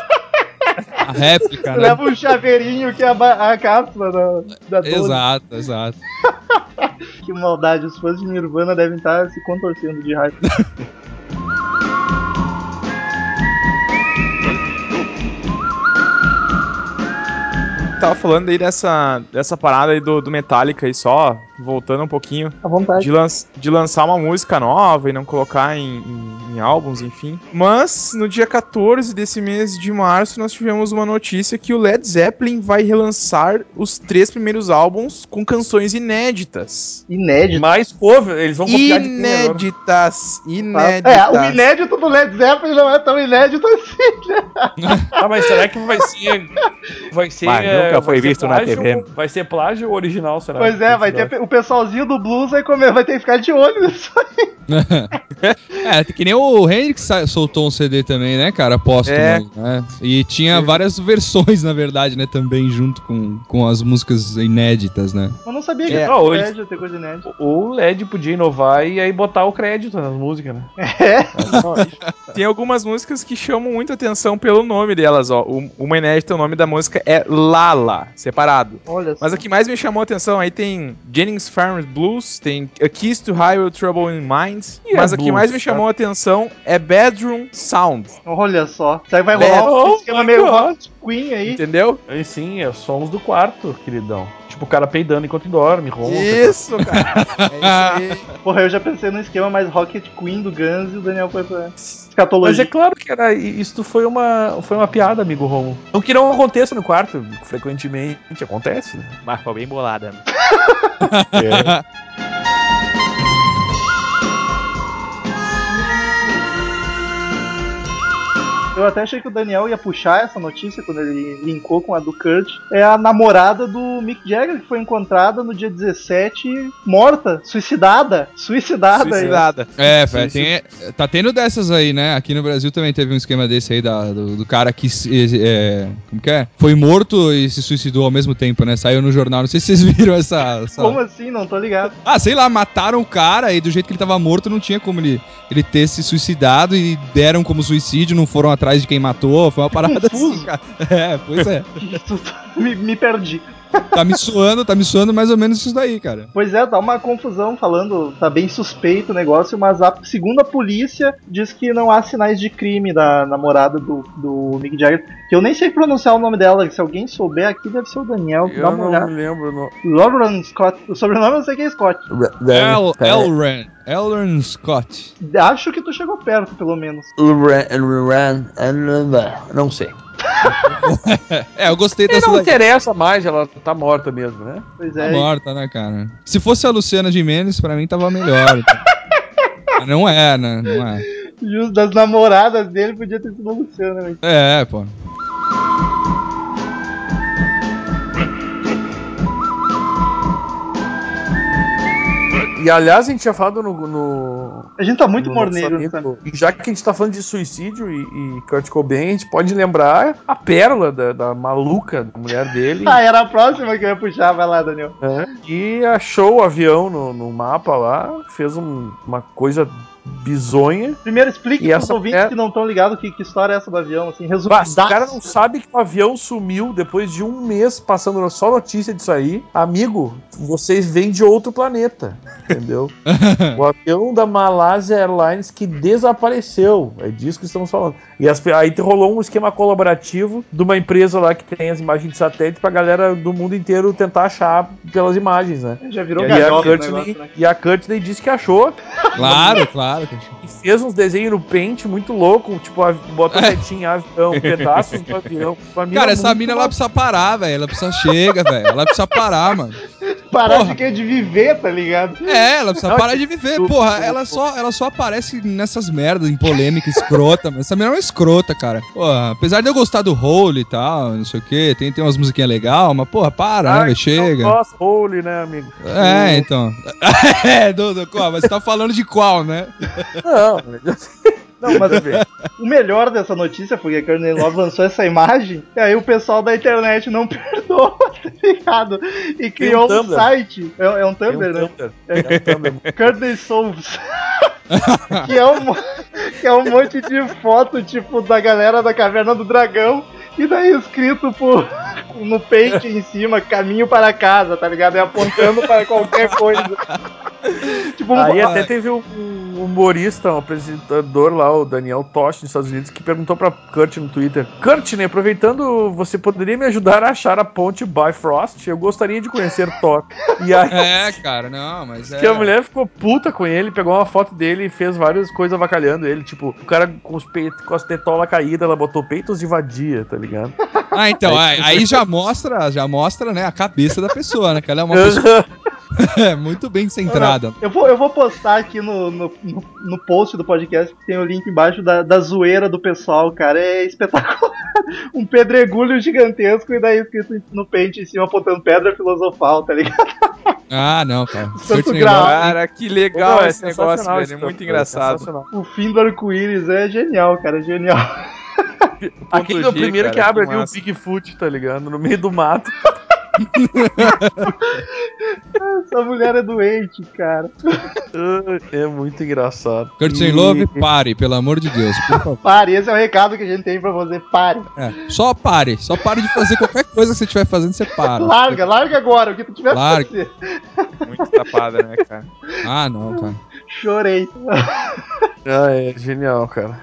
[SPEAKER 9] a réplica, né?
[SPEAKER 6] Leva um chaveirinho que é a, a cápsula da, da 12.
[SPEAKER 9] Exato, exato.
[SPEAKER 6] Que maldade, os fãs de Nirvana devem estar se contorcendo de raiva.
[SPEAKER 8] tava falando aí dessa, dessa parada aí do, do Metallica aí só, voltando um pouquinho,
[SPEAKER 6] À vontade.
[SPEAKER 8] de, lan de lançar uma música nova e não colocar em, em- em álbuns, enfim. Mas no dia 14 desse mês de março nós tivemos uma notícia que o Led Zeppelin vai relançar os três primeiros álbuns com canções inéditas.
[SPEAKER 6] Inédito.
[SPEAKER 7] Mais cover, eles vão copiar de quem agora?
[SPEAKER 8] Inéditas! Inéditas!
[SPEAKER 6] É, o inédito do Led Zeppelin não é tão inédito assim.
[SPEAKER 7] Ah, mas será que vai ser. Vai ser.
[SPEAKER 8] Mas
[SPEAKER 7] eh,
[SPEAKER 8] nunca foi
[SPEAKER 7] vai ser
[SPEAKER 8] visto na
[SPEAKER 7] plágio
[SPEAKER 8] TV.
[SPEAKER 7] ou- Vai ser plágio ou original, será?
[SPEAKER 6] Pois é, vai ter o pessoalzinho do blues vai, comer, vai ter que ficar de olho nisso aí.
[SPEAKER 9] É, que nem o Hendrix soltou um CD também, né, cara? Póstumo,
[SPEAKER 8] É.
[SPEAKER 9] né? E tinha várias versões, na verdade, né, também junto com, com as músicas inéditas, né?
[SPEAKER 6] Eu não sabia que
[SPEAKER 8] É.
[SPEAKER 6] é.
[SPEAKER 7] Eles-
[SPEAKER 6] inédito, ter coisa inédita.
[SPEAKER 7] O LED podia inovar e aí botar o crédito nas músicas, né?
[SPEAKER 6] É.
[SPEAKER 8] Tem algumas músicas que chamam muita atenção pelo nome delas, ó. Uma inédita, o nome da música é Lala, separado.
[SPEAKER 6] Olha só.
[SPEAKER 8] Mas a que mais me chamou a atenção aí tem Jennings Farmers Blues, tem A Kiss to Highway Trouble in Mind,
[SPEAKER 7] E
[SPEAKER 8] mas
[SPEAKER 7] é
[SPEAKER 8] a que
[SPEAKER 7] blues,
[SPEAKER 8] mais me
[SPEAKER 7] tá?
[SPEAKER 8] chamou a atenção é Bedroom Sound,
[SPEAKER 6] Olha só. Será que vai rolar um esquema
[SPEAKER 7] my
[SPEAKER 6] meio. Hot Queen aí?
[SPEAKER 8] entendeu?
[SPEAKER 7] Aí sim, é sons do quarto, queridão. Tipo o cara peidando enquanto dorme, ronca.
[SPEAKER 8] Isso, cara. É isso aí.
[SPEAKER 6] Porra, eu já pensei num esquema mais Rocket Queen do Guns e o Daniel foi pra escatologia.
[SPEAKER 7] Mas é claro que era, isso foi uma, foi uma piada, amigo Romulo. Não que não aconteça no quarto, frequentemente acontece, né?
[SPEAKER 3] Mas foi bem bolada.
[SPEAKER 6] Eu até achei que o Daniel ia puxar essa notícia quando ele linkou com a do Kurt. É a namorada do Mick Jagger que foi encontrada no dia 17, morta, suicidada. Suicidada.
[SPEAKER 8] Suicidada.
[SPEAKER 9] É, velho, tem, tá tendo dessas aí, né? Aqui no Brasil também teve um esquema desse aí da- do, do cara que é, como que é? Foi morto e se suicidou ao mesmo tempo, né? Saiu no jornal. Não sei se vocês viram essa. essa-
[SPEAKER 6] Como assim? Não tô ligado.
[SPEAKER 9] Ah, sei lá, mataram o cara e do jeito que ele tava morto não tinha como ele, ele ter se suicidado e deram como suicídio, não foram atrás de quem matou. Foi uma parada
[SPEAKER 6] Confuso.
[SPEAKER 9] assim, cara. É, pois é.
[SPEAKER 6] me, me perdi.
[SPEAKER 9] Tá me suando, tá me suando mais ou menos isso daí, cara.
[SPEAKER 6] Pois é, dá uma confusão falando, tá bem suspeito o negócio, mas a, segundo a polícia, diz que não há sinais de crime da namorada do, do Mick Jagger, que eu nem sei pronunciar o nome dela, se alguém souber aqui deve ser o Daniel, dá
[SPEAKER 7] Eu
[SPEAKER 6] uma
[SPEAKER 7] não
[SPEAKER 6] olhada.
[SPEAKER 7] me lembro. No...
[SPEAKER 6] Lauren Scott, o sobrenome eu sei que é Scott.
[SPEAKER 9] El, Elren. Elren Scott.
[SPEAKER 6] Acho que tu chegou perto, pelo menos.
[SPEAKER 7] Não sei.
[SPEAKER 9] É, eu gostei
[SPEAKER 7] E
[SPEAKER 9] dessa
[SPEAKER 7] não
[SPEAKER 9] daí.
[SPEAKER 7] interessa mais, ela tá morta mesmo, né?
[SPEAKER 6] Pois
[SPEAKER 9] Tá
[SPEAKER 6] é.
[SPEAKER 9] morta, né, cara? Se fosse a Luciana Gimenez, pra mim tava melhor. então. Mas não é, né? Não é.
[SPEAKER 6] Justo das namoradas dele podia ter sido a Luciana, né?
[SPEAKER 9] É, pô.
[SPEAKER 7] E aliás, a gente tinha falado no. no
[SPEAKER 6] A gente tá muito
[SPEAKER 7] no
[SPEAKER 6] morneiro?
[SPEAKER 7] E já que a gente tá falando de suicídio e, e Kurt Cobain, a gente pode lembrar a pérola da, da maluca da mulher dele.
[SPEAKER 6] Ah, era a próxima que eu ia puxar, vai lá, Daniel.
[SPEAKER 7] né, que achou o avião no, no mapa lá, fez um- uma coisa bizonha.
[SPEAKER 6] Primeiro explique pros
[SPEAKER 7] essa
[SPEAKER 6] ouvintes
[SPEAKER 7] é-
[SPEAKER 6] que não estão ligados que, que história é essa do avião, assim,
[SPEAKER 7] Bah,
[SPEAKER 6] resumidaço.
[SPEAKER 7] se o cara não sabe que o avião sumiu depois de um mês passando só notícia disso aí, amigo, vocês vêm de outro planeta, entendeu? o avião da Malaysia Airlines que desapareceu, é disso que estamos falando. E as- aí rolou um esquema colaborativo de uma empresa lá que tem as imagens de satélite pra galera do mundo inteiro tentar achar pelas imagens, né?
[SPEAKER 6] Já virou
[SPEAKER 7] E a,
[SPEAKER 6] negócio, né?
[SPEAKER 7] e a Courtney disse que achou
[SPEAKER 9] Claro, claro. Cara.
[SPEAKER 7] e fez uns desenhos no pente muito louco, tipo, a- botou setinha, avião, pedaços do avião. Mina
[SPEAKER 9] Cara, essa mina ela precisa parar, velho. Ela precisa chega, velho. Ela precisa parar, mano.
[SPEAKER 6] Parar
[SPEAKER 9] Porra.
[SPEAKER 6] de querer de viver, tá ligado?
[SPEAKER 9] É, ela precisa
[SPEAKER 7] Não,
[SPEAKER 9] parar de viver. Porra, ela só, ela só aparece nessas merdas, em polêmica escrota, mas essa menina é uma escrota, cara. Porra, apesar de eu gostar do Hole e tal, não sei o que, tem, tem umas musiquinhas legais, mas porra, para, né,
[SPEAKER 7] Ai,
[SPEAKER 9] velho? Chega.
[SPEAKER 7] Nossa, holy, né, amigo?
[SPEAKER 9] É, então. é, qual? Mas você tá falando de qual, né?
[SPEAKER 7] Não, não, mas
[SPEAKER 6] O melhor dessa notícia foi que a Courtney Love lançou essa imagem, e aí o pessoal da internet não perdoa, tá ligado? E criou um,
[SPEAKER 7] Tumblr.
[SPEAKER 6] site. É, é um Tumblr,
[SPEAKER 7] um
[SPEAKER 6] né?
[SPEAKER 7] Tumblr. É um Tumblr.
[SPEAKER 6] Courtney Souls. que, é um, que é um monte de foto, tipo, da galera da Caverna do Dragão. E daí escrito por, no pente em cima, caminho para casa, tá ligado? E apontando para qualquer coisa. tipo, um,
[SPEAKER 7] Aí até teve um, um um humorista, um apresentador lá, o Daniel Tosh, nos Estados Unidos, que perguntou pra Kurt no Twitter: Kurt, aproveitando, você poderia me ajudar a achar a ponte Bifrost? Eu gostaria de conhecer Thor. E aí.
[SPEAKER 9] É, cara, não, mas é.
[SPEAKER 7] Que a mulher ficou puta com ele, pegou uma foto dele e fez várias coisas avacalhando ele. Tipo, o cara com, os peitos, com as tetolas caídas, ela botou peitos de vadia, tá ligado?
[SPEAKER 9] Ah, então, aí, aí já mostra, já mostra, né, a cabeça da pessoa, né? Que ela é uma pessoa é, muito bem centrada.
[SPEAKER 6] Eu vou, eu vou postar aqui no, no, no, post do podcast que tem o link embaixo da, da zoeira do pessoal, cara. É espetacular. Um pedregulho gigantesco e daí escrito no pente em cima apontando pedra filosofal, tá ligado?
[SPEAKER 9] Ah, não, cara.
[SPEAKER 6] Santo.
[SPEAKER 8] Cara, que legal
[SPEAKER 7] Pô, é
[SPEAKER 8] esse negócio,
[SPEAKER 7] sensacional
[SPEAKER 8] velho. É muito engraçado.
[SPEAKER 6] O fim do arco-íris é genial, cara. É genial.
[SPEAKER 7] Aquele é o
[SPEAKER 8] G,
[SPEAKER 7] primeiro
[SPEAKER 8] cara,
[SPEAKER 7] que abre
[SPEAKER 8] que
[SPEAKER 7] ali o. Bigfoot, tá ligado? No meio do mato.
[SPEAKER 6] Essa mulher é doente, cara.
[SPEAKER 7] É muito engraçado.
[SPEAKER 9] Kurt
[SPEAKER 7] E-
[SPEAKER 9] Love, pare, pelo amor de Deus, por favor.
[SPEAKER 6] Pare, esse é o recado que a gente tem pra você. Pare.
[SPEAKER 9] É, só pare, só pare de fazer qualquer coisa que você estiver fazendo, você para.
[SPEAKER 6] Larga, larga agora. O que tu tiver pra
[SPEAKER 9] Larga.
[SPEAKER 6] fazer.
[SPEAKER 8] Muito tapada, né, cara?
[SPEAKER 9] Ah, não, cara.
[SPEAKER 6] Chorei.
[SPEAKER 7] Ah, é genial, cara.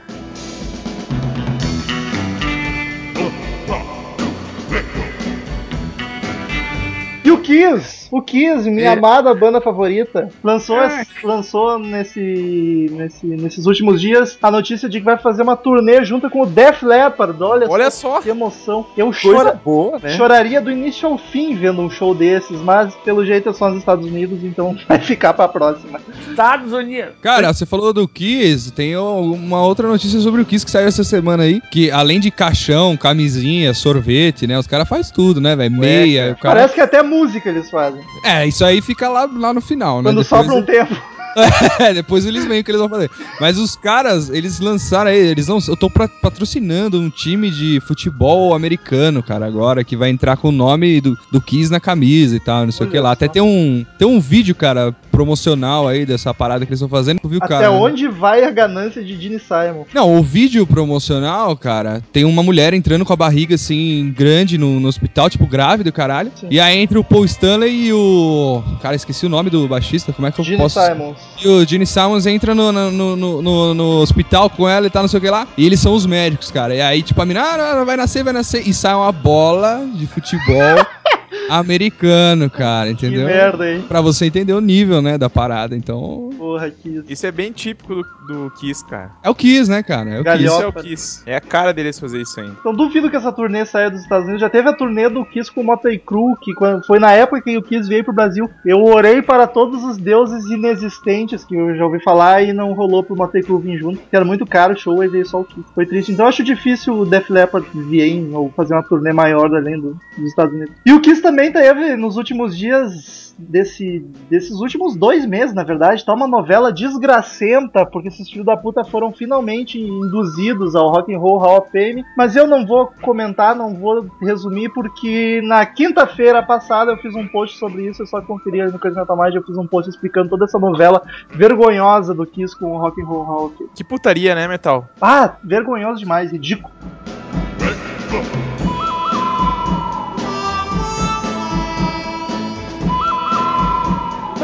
[SPEAKER 6] Kiss, o Kiss, minha
[SPEAKER 7] É.
[SPEAKER 6] amada banda favorita, lançou, esse- lançou nesse, nesse- nesses últimos dias a notícia de que vai fazer uma turnê junto com o Def Leppard. Olha,
[SPEAKER 8] Olha
[SPEAKER 6] só
[SPEAKER 8] só.
[SPEAKER 6] que emoção. Eu chora,
[SPEAKER 7] boa, né?
[SPEAKER 6] choraria do início ao fim vendo um show desses, mas pelo jeito é só nos Estados Unidos, então vai ficar pra próxima.
[SPEAKER 7] Estados Unidos.
[SPEAKER 9] Cara, você falou do Kiss, tem uma outra notícia sobre o Kiss que saiu essa semana aí, que além de caixão, camisinha, sorvete, né, os caras fazem tudo, né, velho, meia, o cara...
[SPEAKER 6] Parece que até música eles fazem.
[SPEAKER 9] É, isso aí fica lá, lá no final, né,
[SPEAKER 6] Quando sobra um tempo.
[SPEAKER 9] é, depois eles veem o que eles vão fazer. Mas os caras, eles lançaram aí, eles não, eu tô pra- patrocinando um time de futebol americano, cara, agora, que vai entrar com o nome do, do Kiss na camisa e tal, não sei o
[SPEAKER 6] Olha
[SPEAKER 9] que lá. Até
[SPEAKER 6] só.
[SPEAKER 9] tem um, tem um vídeo, cara, promocional aí dessa parada que eles estão fazendo, viu,
[SPEAKER 6] Até
[SPEAKER 9] cara?
[SPEAKER 6] onde vai a ganância de Gene Simon?
[SPEAKER 9] Não, o vídeo promocional, cara, tem uma mulher entrando com a barriga assim, grande no, no hospital, tipo, grávida, caralho.
[SPEAKER 6] Sim.
[SPEAKER 9] E aí entra o Paul Stanley e o. Cara, esqueci o nome do baixista, como é que eu
[SPEAKER 6] Gene
[SPEAKER 9] posso.
[SPEAKER 6] Simons.
[SPEAKER 9] E o Gene Simons entra no, no, no, no- hospital com ela e tá não sei o que lá. E eles são os médicos, cara. E aí, tipo, a mina, ah, vai nascer, vai nascer. E sai uma bola de futebol americano, cara,
[SPEAKER 6] Que
[SPEAKER 9] entendeu?
[SPEAKER 6] merda, hein?
[SPEAKER 9] Pra você entender o nível, né, da parada. Então.
[SPEAKER 6] Porra, Kiss.
[SPEAKER 8] Isso é bem típico do, do Kiss, cara.
[SPEAKER 9] É o Kiss, né, cara? É o
[SPEAKER 6] Galhofa.
[SPEAKER 9] Kiss.
[SPEAKER 8] É o Kiss. É a cara deles fazer isso ainda.
[SPEAKER 6] Então duvido que essa turnê saia dos Estados Unidos. Já teve a turnê do Kiss com o Motley Crue, que quando- foi na época que o Kiss veio pro Brasil. Eu orei para todos os deuses inexistentes que eu já ouvi falar e não rolou pro Motley Crue vir junto, que era muito caro o show e veio só o Kiss. Foi triste. Então eu acho difícil o Def Leppard vir ou fazer uma turnê maior além do- dos Estados Unidos. E o Kiss também teve nos últimos dias desse, desses últimos dois meses, na verdade, tá uma novela desgracenta, porque esses filhos da puta foram finalmente induzidos ao Rock and Roll Hall of Fame. Mas eu não vou comentar, não vou resumir, porque na quinta-feira passada eu fiz um post sobre isso, é só conferir ali no Coisa Metal Mind, eu fiz um post explicando toda essa novela vergonhosa do Kiss com o Rock and Roll Hall of Fame.
[SPEAKER 8] Que putaria, né, Metal?
[SPEAKER 6] Ah, vergonhoso demais, ridículo.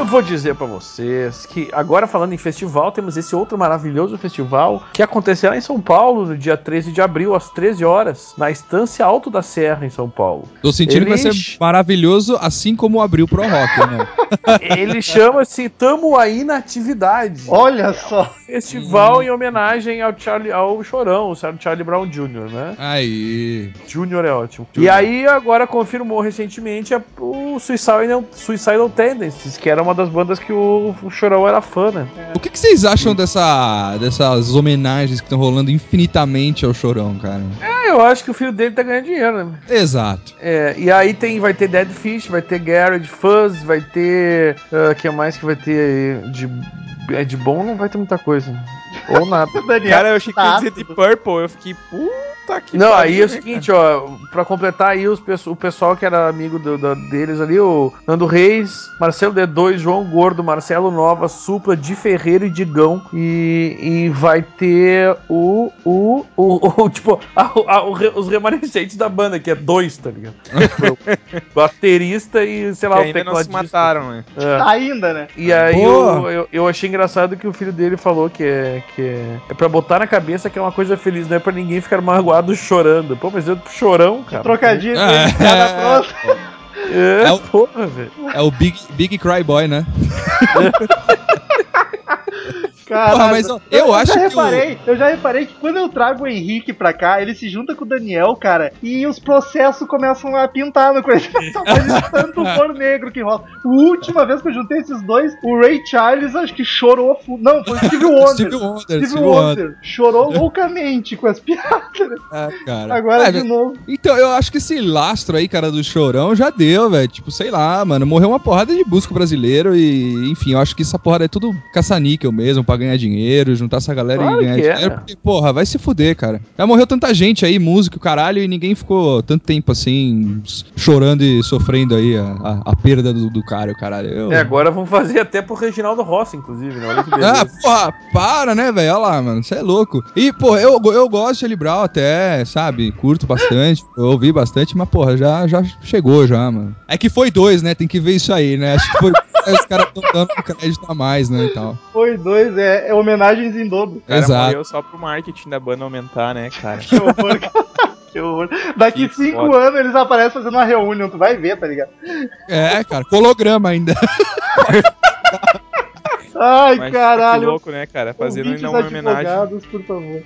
[SPEAKER 7] Eu vou dizer pra vocês que agora falando em festival, temos esse outro maravilhoso festival que acontecerá em São Paulo no dia 13 de abril, às 13 horas, na Estância Alto da Serra, em São Paulo.
[SPEAKER 9] Tô sentindo que vai ser maravilhoso, assim como abriu pro rock, né?
[SPEAKER 7] Ele chama-se Tamo Aí na Atividade.
[SPEAKER 6] Olha só.
[SPEAKER 7] Festival em homenagem ao, Charlie, ao Chorão, o Charlie Brown Jr., né?
[SPEAKER 9] Aí.
[SPEAKER 7] Júnior é ótimo. E aí agora confirmou recentemente a- o Suicidal, Suicidal Tendencies, que era uma das bandas que o, o Chorão era fã, né?
[SPEAKER 9] O que, que vocês acham dessa, dessas homenagens que estão rolando infinitamente ao Chorão, cara?
[SPEAKER 7] É, eu acho que o filho dele tá ganhando dinheiro, né?
[SPEAKER 9] Exato.
[SPEAKER 7] É, e aí tem, vai ter Dead Fish, vai ter Garage Fuzz, vai ter. O que mais que vai ter aí de. É de bom não vai ter muita coisa. Ou nada.
[SPEAKER 8] Cara, eu achei que
[SPEAKER 6] tá
[SPEAKER 8] ia dizer de
[SPEAKER 6] ácido.
[SPEAKER 8] Purple. Eu fiquei, puta que
[SPEAKER 7] Não, aí é o seguinte, ó, pra completar aí os, o pessoal que era amigo do- da- deles ali, o Nando Reis, Marcelo D2, João Gordo, Marcelo Nova, Supla, Di Ferreira e Digão. E, e vai ter o. o. o, o- tipo, a- a- os remanescentes da banda, que é dois, tá ligado? o baterista e, sei
[SPEAKER 8] Que
[SPEAKER 7] lá, o
[SPEAKER 8] ainda não se
[SPEAKER 7] tecladista.
[SPEAKER 8] mataram, né?
[SPEAKER 7] É.
[SPEAKER 6] Ainda, né?
[SPEAKER 7] E aí eu, eu, eu achei engraçado que o filho dele falou que é, que é, é pra botar na cabeça que é uma coisa feliz, não é pra ninguém ficar magoado chorando. Pô, mas eu chorão, cara.
[SPEAKER 6] Trocadilho,
[SPEAKER 9] É.
[SPEAKER 6] piada pronta.
[SPEAKER 7] É,
[SPEAKER 9] É o-
[SPEAKER 7] porra, velho.
[SPEAKER 9] É o Big, Big Cry Boy, né?
[SPEAKER 6] Caralho.
[SPEAKER 9] Porra, mas ó, eu acho
[SPEAKER 6] já
[SPEAKER 9] que o-
[SPEAKER 6] reparei, Eu já reparei que quando eu trago o Henrique pra cá, ele se junta com o Daniel, cara, e os processos começam a pintar no coisa. Mas tanto humor negro que rola. A última vez que eu juntei esses dois, o Ray Charles acho que chorou. Não, foi o Steve Wonder.
[SPEAKER 9] Steve Wonder,
[SPEAKER 6] Steve
[SPEAKER 9] Steve Wonder.
[SPEAKER 6] Wonder. Chorou loucamente com as piadas.
[SPEAKER 9] Ah, cara.
[SPEAKER 6] Agora
[SPEAKER 9] É,
[SPEAKER 6] de novo.
[SPEAKER 9] Então, eu acho que esse lastro aí, cara, do chorão já deu, velho. Tipo, sei lá, mano. Morreu uma porrada de busco brasileiro e, enfim, eu acho que essa porrada é tudo caça-níquel mesmo, pra ganhar dinheiro, juntar essa galera
[SPEAKER 7] Claro
[SPEAKER 9] e ganhar
[SPEAKER 7] que é.
[SPEAKER 9] dinheiro. Porque, porra, vai se fuder, cara. Já morreu tanta gente aí, músico, caralho, e ninguém ficou tanto tempo assim, chorando e sofrendo aí a, a- a perda do, do cara, o caralho. Eu...
[SPEAKER 7] É, agora vamos fazer até pro Reginaldo Rossi, inclusive, né? Olha que
[SPEAKER 9] Ah, porra, para, né, velho? Olha lá, mano, você é louco. E, pô, eu, eu gosto de Brown até, sabe? Curto bastante, eu ouvi bastante, mas, porra, já, já chegou já, mano. É que foi dois, né? Tem que ver isso aí, né? Acho que foi. Os caras estão dando crédito a mais, né, e tal.
[SPEAKER 6] Foi dois, é, é homenagens em dobro.
[SPEAKER 8] Cara
[SPEAKER 9] Exato.
[SPEAKER 8] morreu só pro marketing da banda aumentar, né, cara?
[SPEAKER 6] Que horror. que horror. Daqui
[SPEAKER 8] Que
[SPEAKER 6] cinco
[SPEAKER 8] foda.
[SPEAKER 6] anos eles aparecem fazendo uma reunião, tu vai ver, tá ligado?
[SPEAKER 9] É, cara, holograma ainda.
[SPEAKER 6] Ai,
[SPEAKER 8] Mas Que
[SPEAKER 6] caralho.
[SPEAKER 8] louco, né, cara? Fazendo ainda uma homenagem.
[SPEAKER 6] por favor.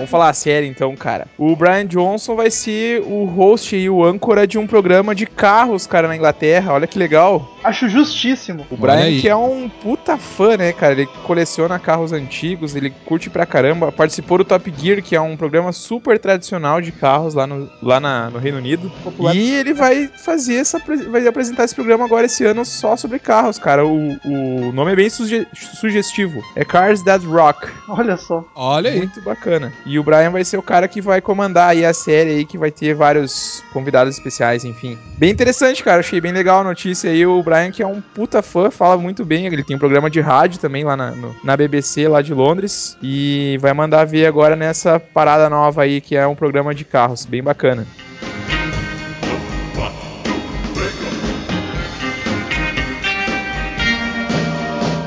[SPEAKER 8] Vamos falar a série então, cara. O Brian Johnson vai ser o host e o âncora de um programa de carros, cara, na Inglaterra. Olha que legal.
[SPEAKER 6] Acho justíssimo.
[SPEAKER 8] O Brian, que é um puta fã, né, cara? Ele coleciona carros antigos, ele curte pra caramba. Participou do Top Gear, que é um programa super tradicional de carros lá no, lá na- no Reino Unido.
[SPEAKER 6] Popular.
[SPEAKER 8] E ele vai fazer essa. vai apresentar esse programa agora esse ano só sobre carros, cara. O, o nome é bem suge- sugestivo. É Cars That Rock.
[SPEAKER 6] Olha só.
[SPEAKER 9] Olha aí.
[SPEAKER 8] Muito bacana. E o Brian vai ser o cara que vai comandar aí a série aí, que vai ter vários convidados especiais, enfim. Bem interessante, cara. Achei bem legal a notícia aí. O Brian, que é um puta fã, fala muito bem. Ele tem um programa de rádio também lá na, no- na BBC, lá de Londres. E vai mandar ver agora nessa parada nova aí, que é um programa de carros. Bem bacana.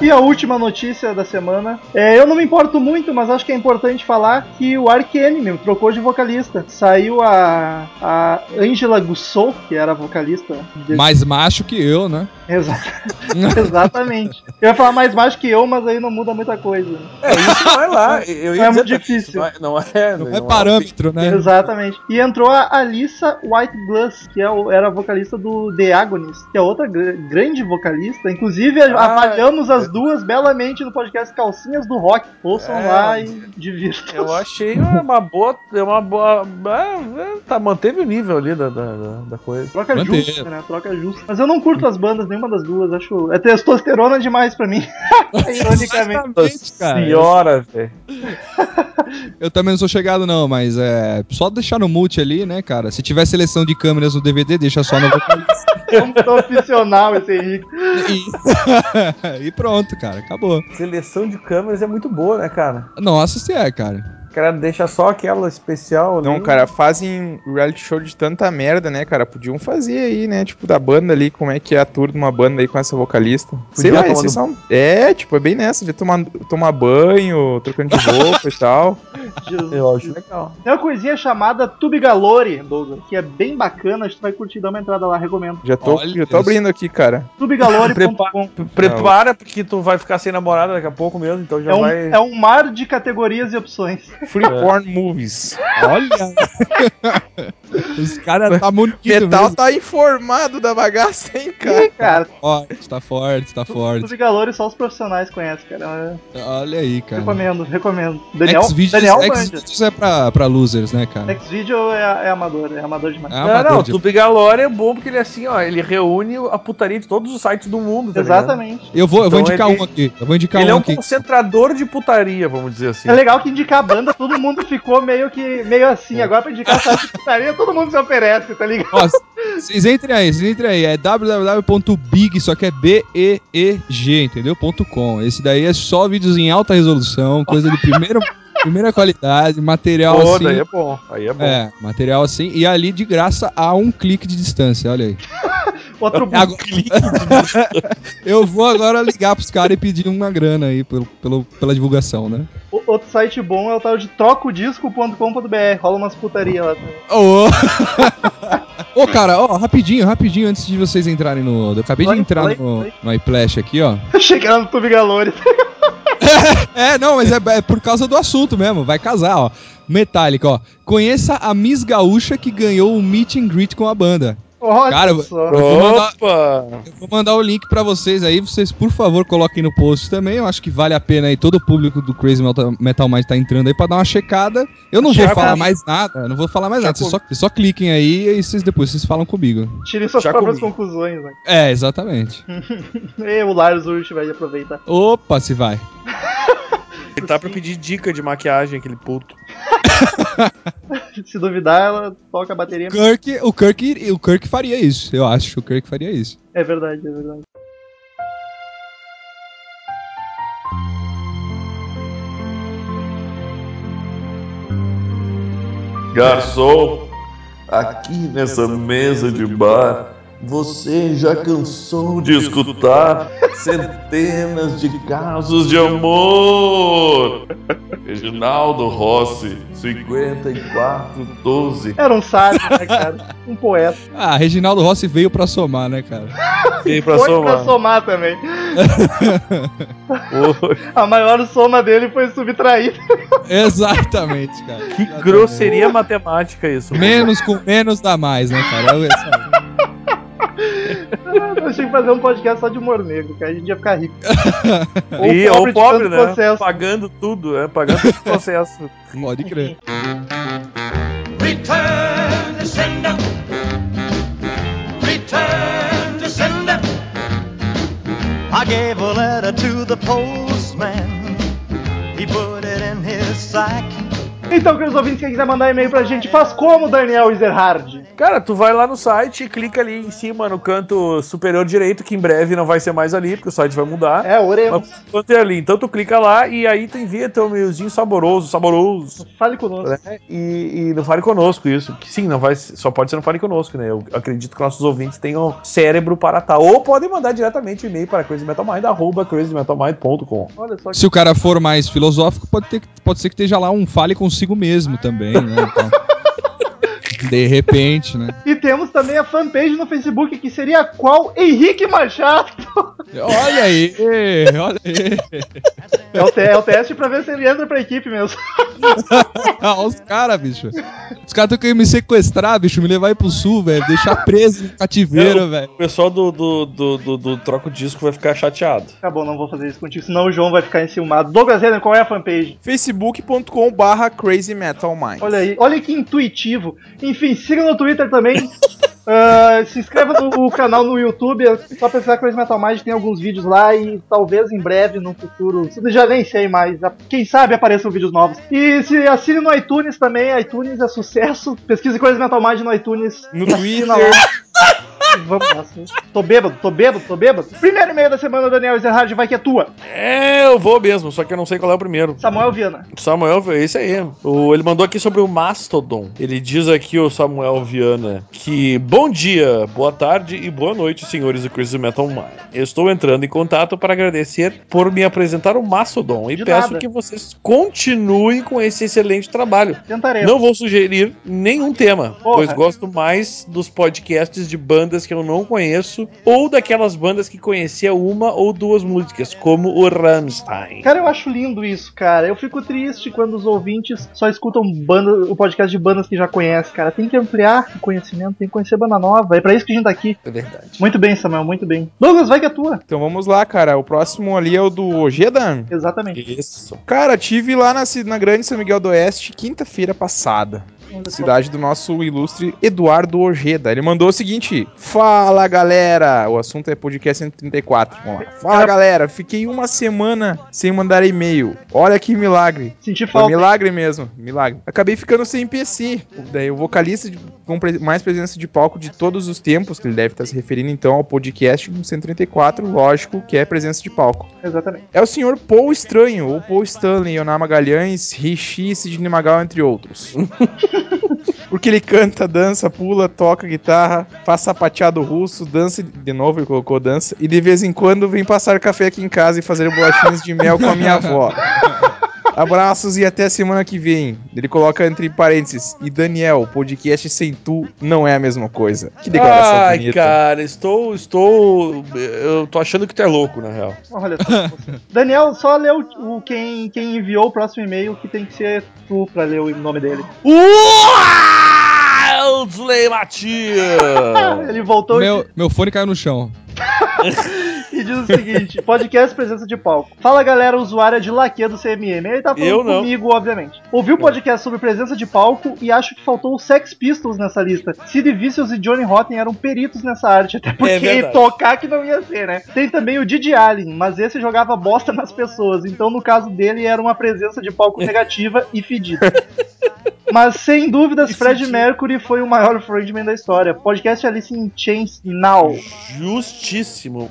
[SPEAKER 6] E a última notícia da semana. É, eu não me importo muito, mas acho que é importante falar que o Ark Enemy trocou de vocalista. Saiu a, a Angela Gussou, que era a vocalista. de-
[SPEAKER 9] Mais macho que eu, né?
[SPEAKER 6] Exa- Exatamente. Eu ia falar mais baixo que eu, mas aí não muda muita coisa.
[SPEAKER 7] É, isso não é lá. Eu ia
[SPEAKER 6] É muito difícil.
[SPEAKER 7] Não é, não é,
[SPEAKER 9] Não é parâmetro, né?
[SPEAKER 6] Exatamente. E entrou a Alissa White Glass, que é o- era a vocalista do The Agonist, que é outra gr- grande vocalista. Inclusive,
[SPEAKER 7] Ah,
[SPEAKER 6] avaliamos as duas belamente no podcast Calcinhas do Rock. Ouçam
[SPEAKER 7] É,
[SPEAKER 6] lá e divirtam.
[SPEAKER 7] Eu achei uma boa. Uma boa. é, é, tá, manteve o nível ali da, da, da- coisa.
[SPEAKER 6] Troca
[SPEAKER 9] Manteve.
[SPEAKER 6] justa, né? Troca justa. Mas eu não curto as bandas, nenhuma das duas. Acho. É testosterona demais pra mim. Ironicamente.
[SPEAKER 9] Exatamente, cara.
[SPEAKER 7] Senhora, velho.
[SPEAKER 9] Eu também não sou chegado, não, mas é só deixar no mute ali, né, cara? Se tiver seleção de câmeras no DVD, deixa só no vocalista.
[SPEAKER 6] Como profissional esse Henrique.
[SPEAKER 9] e... e pronto, cara, acabou.
[SPEAKER 7] Seleção de câmeras é muito boa, né, cara?
[SPEAKER 9] Nossa, se é, cara.
[SPEAKER 7] O cara deixa só aquela especial ali.
[SPEAKER 8] Não, cara, fazem reality show de tanta merda, né, cara? Podiam fazer aí, né? Tipo, da banda ali, como é que é a tour de uma banda aí com essa vocalista. Sei lá, são... É, tipo, é bem nessa, de tomar, tomar banho, trocando de roupa e tal.
[SPEAKER 6] Jesus.
[SPEAKER 7] Eu acho legal.
[SPEAKER 6] Tem uma coisinha chamada Tubigalore, Douglas, que é bem bacana. Acho que tu vai curtir, dá uma entrada lá, recomendo.
[SPEAKER 8] Já tô,
[SPEAKER 9] Olha
[SPEAKER 8] já tô abrindo aqui, cara.
[SPEAKER 6] Tubigalore.com.
[SPEAKER 7] Prepara, porque tu vai ficar sem namorada daqui a pouco mesmo, então já
[SPEAKER 6] É um,
[SPEAKER 7] vai.
[SPEAKER 6] é um mar de categorias e opções.
[SPEAKER 8] Free Porn Movies.
[SPEAKER 9] Olha! Os caras tá munido
[SPEAKER 8] Metal
[SPEAKER 9] mesmo.
[SPEAKER 8] tá informado da bagaça, hein, cara?
[SPEAKER 6] Ih, cara,
[SPEAKER 9] Forte, tá forte, tá forte.
[SPEAKER 6] tudo galores só os profissionais conhecem, cara.
[SPEAKER 9] Olha aí, cara.
[SPEAKER 6] recomendo, recomendo. Daniel, Daniel.
[SPEAKER 9] Xvideos é pra, pra losers, né, cara?
[SPEAKER 6] Xvideo é, é amador, é amador demais.
[SPEAKER 9] É
[SPEAKER 7] Não,
[SPEAKER 9] amador
[SPEAKER 7] não, o
[SPEAKER 9] de-
[SPEAKER 7] Tube Galore é bom porque ele é assim, ó, ele reúne a putaria de todos os sites do mundo, tá ligado?
[SPEAKER 6] Exatamente.
[SPEAKER 9] Eu vou, eu vou
[SPEAKER 7] Então
[SPEAKER 9] indicar
[SPEAKER 7] ele-
[SPEAKER 9] um aqui. Eu vou indicar
[SPEAKER 7] Ele é
[SPEAKER 9] um
[SPEAKER 7] um
[SPEAKER 9] aqui.
[SPEAKER 7] concentrador de putaria, vamos dizer assim.
[SPEAKER 6] É legal que indicar a banda, todo mundo ficou meio que meio assim. Agora pra indicar essa putaria, todo mundo se oferece, tá ligado?
[SPEAKER 9] Ó, vocês entrem aí, vocês entrem aí. É www.big, só que é B-E-E-G, entendeu? Ponto .com. Esse daí é só vídeos em alta resolução, coisa de primeira, primeira qualidade, material
[SPEAKER 7] Pô,
[SPEAKER 9] assim.
[SPEAKER 7] daí é bom. Aí é bom.
[SPEAKER 9] É, material assim, e ali de graça a um clique de distância, olha aí.
[SPEAKER 6] Outro
[SPEAKER 9] Agora- Eu vou agora ligar pros caras e pedir uma grana aí pelo, pelo- pela divulgação, né?
[SPEAKER 6] o- outro site bom é o tal de trocodisco.com.br. Rola umas putaria lá.
[SPEAKER 9] Ô, Ô, cara, ó, rapidinho, rapidinho, antes de vocês entrarem no. Eu acabei de entrar
[SPEAKER 6] vai,
[SPEAKER 9] no,
[SPEAKER 6] vai.
[SPEAKER 9] no iPlash aqui, ó.
[SPEAKER 6] Achei que era no Tube Galores.
[SPEAKER 9] É, não, mas é, é por causa do assunto mesmo. Vai casar, ó. Metallica, ó. Conheça a Miss Gaúcha que ganhou um meet and greet com a banda.
[SPEAKER 6] Olha
[SPEAKER 9] Cara,
[SPEAKER 6] só.
[SPEAKER 9] Eu vou mandar,
[SPEAKER 7] Opa!
[SPEAKER 9] eu vou mandar o link pra vocês aí. Vocês, por favor, coloquem no post também. Eu acho que vale a pena aí. Todo o público do Crazy Metal, Metal Mind tá entrando aí pra dar uma checada. Eu não vou falar mais nada. Não vou falar mais
[SPEAKER 7] Já
[SPEAKER 9] nada. Vocês só, vocês só cliquem aí e vocês, depois vocês falam comigo.
[SPEAKER 6] Tirem suas
[SPEAKER 7] Já
[SPEAKER 6] próprias
[SPEAKER 7] comi.
[SPEAKER 6] conclusões, né?
[SPEAKER 9] É, exatamente.
[SPEAKER 6] E o Lars Urch vai aproveitar.
[SPEAKER 9] Opa, se vai.
[SPEAKER 7] Ele tá pra pedir dica de maquiagem, aquele puto.
[SPEAKER 6] Se duvidar, ela toca a bateria.
[SPEAKER 9] Kirk, o Kirk, o Kirk faria isso. Eu acho que o Kirk faria isso.
[SPEAKER 6] É verdade, é verdade.
[SPEAKER 5] Garçom, aqui nessa mesa de bar, você já cansou de escutar centenas de casos de amor? Reginaldo Rossi, 5412.
[SPEAKER 6] Era um sábio, né, cara? Um poeta.
[SPEAKER 9] Ah, Reginaldo Rossi veio pra somar, né, cara?
[SPEAKER 7] E pra
[SPEAKER 6] foi
[SPEAKER 7] somar.
[SPEAKER 6] pra somar também. A maior soma dele foi subtraída.
[SPEAKER 9] Exatamente, cara.
[SPEAKER 7] Que grosseria matemática isso.
[SPEAKER 9] Menos com menos dá mais, né, cara? Eu- essa-
[SPEAKER 6] Eu achei que fazer um podcast só de humor negro, cara. A gente ia ficar rico.
[SPEAKER 7] E ou
[SPEAKER 6] de
[SPEAKER 7] pobre,
[SPEAKER 6] tanto
[SPEAKER 7] né?
[SPEAKER 6] processo.
[SPEAKER 7] Pagando tudo, é, pagando todo o processo.
[SPEAKER 9] Pode crer.
[SPEAKER 5] Return to sender. Return to sender.
[SPEAKER 3] I gave a letter to the postman. He put it in his sack.
[SPEAKER 6] Então, queridos ouvintes, quem quiser mandar e-mail pra gente, faz como, Daniel Ezerhard?
[SPEAKER 7] Cara, tu vai lá no site e clica ali em cima no canto superior direito, que em breve não vai ser mais ali, porque o site vai mudar.
[SPEAKER 6] É, oremos.
[SPEAKER 7] Mas quanto é ali. Então tu clica lá e aí tu envia teu e-mailzinho saboroso, saboroso.
[SPEAKER 6] Fale conosco.
[SPEAKER 7] né? E, e não fale conosco isso. Que sim, não vai, só pode ser não fale conosco, né? Eu acredito que nossos ouvintes tenham cérebro para tal. Ou podem mandar diretamente o e-mail para crazymetalmind, arroba crazymetalmind.com.
[SPEAKER 6] Que
[SPEAKER 9] Se o cara for mais filosófico, pode, ter, pode ser que esteja lá um fale consigo mesmo também, né? Então, de repente, né?
[SPEAKER 6] E temos também a fanpage no Facebook, que seria qual? Henrique Machado.
[SPEAKER 9] Olha aí, olha aí.
[SPEAKER 6] É o, te- é o teste pra ver se ele entra pra equipe mesmo.
[SPEAKER 9] Olha os caras, bicho. Os caras estão querendo me sequestrar, bicho, me levar aí pro sul, velho. Deixar preso no cativeiro, velho.
[SPEAKER 7] O pessoal do, do, do, do, do Troco Disco vai ficar chateado.
[SPEAKER 6] Tá bom, não vou fazer isso contigo, senão o João vai ficar enciumado. Douglas Renner, qual é a fanpage?
[SPEAKER 8] facebook.com barra Crazy Metal Mind.
[SPEAKER 6] Olha aí, olha que intuitivo. Enfim, siga no Twitter também. Ah, se inscreva no canal no YouTube, é só pesquisar Crazy Metal Mind, tem alguns vídeos lá e talvez em breve, no futuro, já nem sei mais, quem sabe apareçam vídeos novos. E se assine no iTunes também, iTunes é sucesso, pesquise Crazy Metal Mind no iTunes.
[SPEAKER 8] No Twitter.
[SPEAKER 6] Vamos lá. Tô bêbado, tô bêbado, tô bêbado. Primeiro e-mail da semana, Daniel Ezerhard, vai que é tua.
[SPEAKER 7] É, eu vou mesmo, só que eu não sei qual é o primeiro.
[SPEAKER 6] Samuel Viana.
[SPEAKER 7] Samuel, esse aí. O, ele mandou aqui sobre o Mastodon. Ele diz aqui, o Samuel Viana, que bom dia, boa tarde e boa noite, senhores do Crazy Metal Mind. Eu estou entrando em contato para agradecer por me apresentar o Mastodon e
[SPEAKER 6] De
[SPEAKER 7] peço
[SPEAKER 6] nada.
[SPEAKER 7] que vocês continuem com esse excelente trabalho.
[SPEAKER 6] Tentaremos.
[SPEAKER 7] Não vou sugerir nenhum tema,
[SPEAKER 6] Porra.
[SPEAKER 7] pois gosto mais dos podcasts de bandas que eu não conheço, ou daquelas bandas que conhecia uma ou duas músicas, como o Rammstein.
[SPEAKER 6] Cara, eu acho lindo isso, cara. Eu fico triste quando os ouvintes só escutam banda, o podcast de bandas que já conhecem, cara. Tem que ampliar o conhecimento, tem que conhecer banda nova. É pra isso que a gente tá aqui.
[SPEAKER 7] É verdade.
[SPEAKER 6] Muito bem, Samuel, muito bem. Douglas, vai que é tua.
[SPEAKER 8] Então vamos lá, cara. O próximo ali é o do Ojeda.
[SPEAKER 6] Exatamente.
[SPEAKER 7] Isso.
[SPEAKER 8] Cara, tive lá na, na Grande São Miguel do Oeste quinta-feira passada. Cidade do nosso ilustre Eduardo Ojeda. Ele mandou o seguinte: Fala galera! O assunto é podcast 134. Vamos lá. Fala galera, fiquei uma semana sem mandar e-mail. Olha que milagre.
[SPEAKER 6] Senti
[SPEAKER 8] Foi
[SPEAKER 6] falta.
[SPEAKER 8] milagre mesmo, milagre. Acabei ficando sem PC. Daí o vocalista com mais presença de palco de todos os tempos, que ele deve estar se referindo então ao podcast 134, lógico, que é presença de palco.
[SPEAKER 6] Exatamente.
[SPEAKER 8] É o senhor Paul Estranho, ou Paul Stanley, Yoná Magalhães, Rishi, Sidney Magal, entre outros. Porque ele canta, dança, pula, toca guitarra, faz sapateado russo, dança, de novo ele colocou dança, e de vez em quando vem passar café aqui em casa e fazer bolachinhas de mel com a minha avó. Abraços e até semana que vem. Ele coloca entre parênteses. E Daniel, podcast sem tu não é a mesma coisa. Que declaração
[SPEAKER 7] Ai,
[SPEAKER 8] bonita.
[SPEAKER 7] cara, estou, estou, eu tô achando que tu é louco, na real.
[SPEAKER 6] Olha só. Daniel, só lê o, o- quem, quem enviou o próximo e-mail que tem que ser tu pra ler o nome dele.
[SPEAKER 7] Wildsley Matias!
[SPEAKER 6] Ele voltou e
[SPEAKER 9] Meu, meu fone caiu no chão.
[SPEAKER 6] e diz o seguinte: podcast presença de palco. Fala galera, usuária de laque do CMM. Ele tá falando
[SPEAKER 7] Eu não.
[SPEAKER 6] comigo, obviamente. Ouvi o podcast sobre presença de palco e acho que faltou os Sex Pistols nessa lista. Sid Vicious e Johnny Rotten eram peritos nessa arte, até porque
[SPEAKER 7] verdade.
[SPEAKER 6] tocar que não ia ser, né? Tem também o Didi Allen, mas esse jogava bosta nas pessoas, então no caso dele era uma presença de palco negativa e fedida. Mas sem dúvidas, Fred Mercury foi o maior frontman da história. Podcast Alice in Chains Now.
[SPEAKER 7] Justíssimo.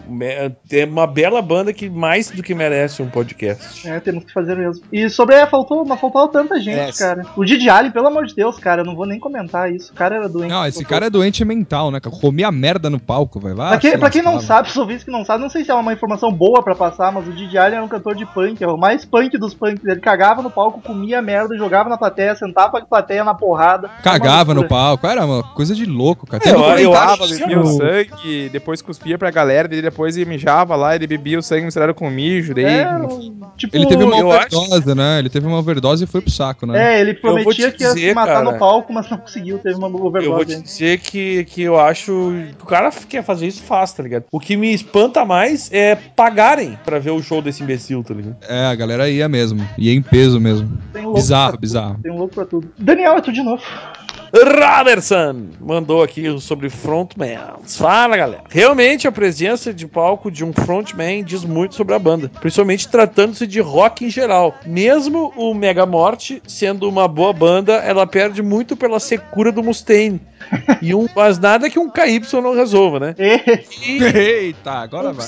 [SPEAKER 7] Me- É uma bela banda que mais do que merece um podcast.
[SPEAKER 6] É, temos que fazer mesmo. E sobre é, faltou, mas faltou tanta gente,
[SPEAKER 8] É.
[SPEAKER 6] cara. O Didi Allen, pelo amor de Deus, cara, eu não vou nem comentar isso. O cara era doente.
[SPEAKER 9] Não, esse cara é doente mental, né? Comia merda no palco, vai. Vai
[SPEAKER 6] Pra pra quem não sabe, os ouvintes que não sabem, não sei se é uma informação boa pra passar, mas o Didi Allen era um cantor de punk, é o mais punk dos punks. Ele cagava no palco, comia merda, jogava na plateia, sentava a plateia na porrada.
[SPEAKER 9] Cagava no palco. Era uma coisa de louco, cara.
[SPEAKER 7] É, eu- eu
[SPEAKER 8] Tava,
[SPEAKER 7] acho que
[SPEAKER 8] o sangue, depois cuspia pra galera, daí depois ele mijava lá, ele bebia o sangue misturado com mijo, daí...
[SPEAKER 6] É, um- tipo,
[SPEAKER 9] Ele teve uma
[SPEAKER 7] eu acho-
[SPEAKER 9] overdose, né? Ele teve uma overdose e foi pro saco, né?
[SPEAKER 6] É, ele prometia que ia se
[SPEAKER 7] dizer,
[SPEAKER 6] matar
[SPEAKER 7] cara.
[SPEAKER 6] no palco, mas não conseguiu, teve uma
[SPEAKER 7] Eu vou
[SPEAKER 6] overdose.
[SPEAKER 7] te dizer que, que eu acho que o cara que quer fazer isso faz, tá ligado? O que me espanta mais é pagarem pra ver o show desse imbecil, tá ligado?
[SPEAKER 9] É, a galera ia mesmo. Ia em peso mesmo.
[SPEAKER 6] Tem louco
[SPEAKER 9] Bizarro, bizarro.
[SPEAKER 6] Tem um louco pra tudo. Daniel, é tu de novo.
[SPEAKER 7] Robertson mandou aqui sobre frontmans. Fala, galera. Realmente a presença de palco de um frontman diz muito sobre a banda, principalmente tratando-se de rock em geral. Mesmo o Mega Morte sendo uma boa banda, ela perde muito pela secura do Mustaine. E um, mas nada que um KY não resolva, né? E
[SPEAKER 9] Eita, agora vai.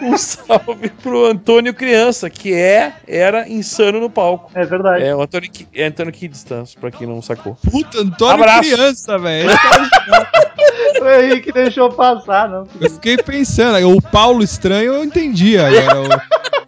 [SPEAKER 7] Um salve pro Antônio Criança, que é era insano no palco.
[SPEAKER 6] É verdade.
[SPEAKER 7] É o Antônio, é Antônio Kidstan, pra quem não sacou.
[SPEAKER 9] Puta, Antônio
[SPEAKER 7] Abraço.
[SPEAKER 9] criança, velho.
[SPEAKER 6] Foi aí que deixou passar, não.
[SPEAKER 9] Eu fiquei pensando, o Paulo estranho eu entendi agora. O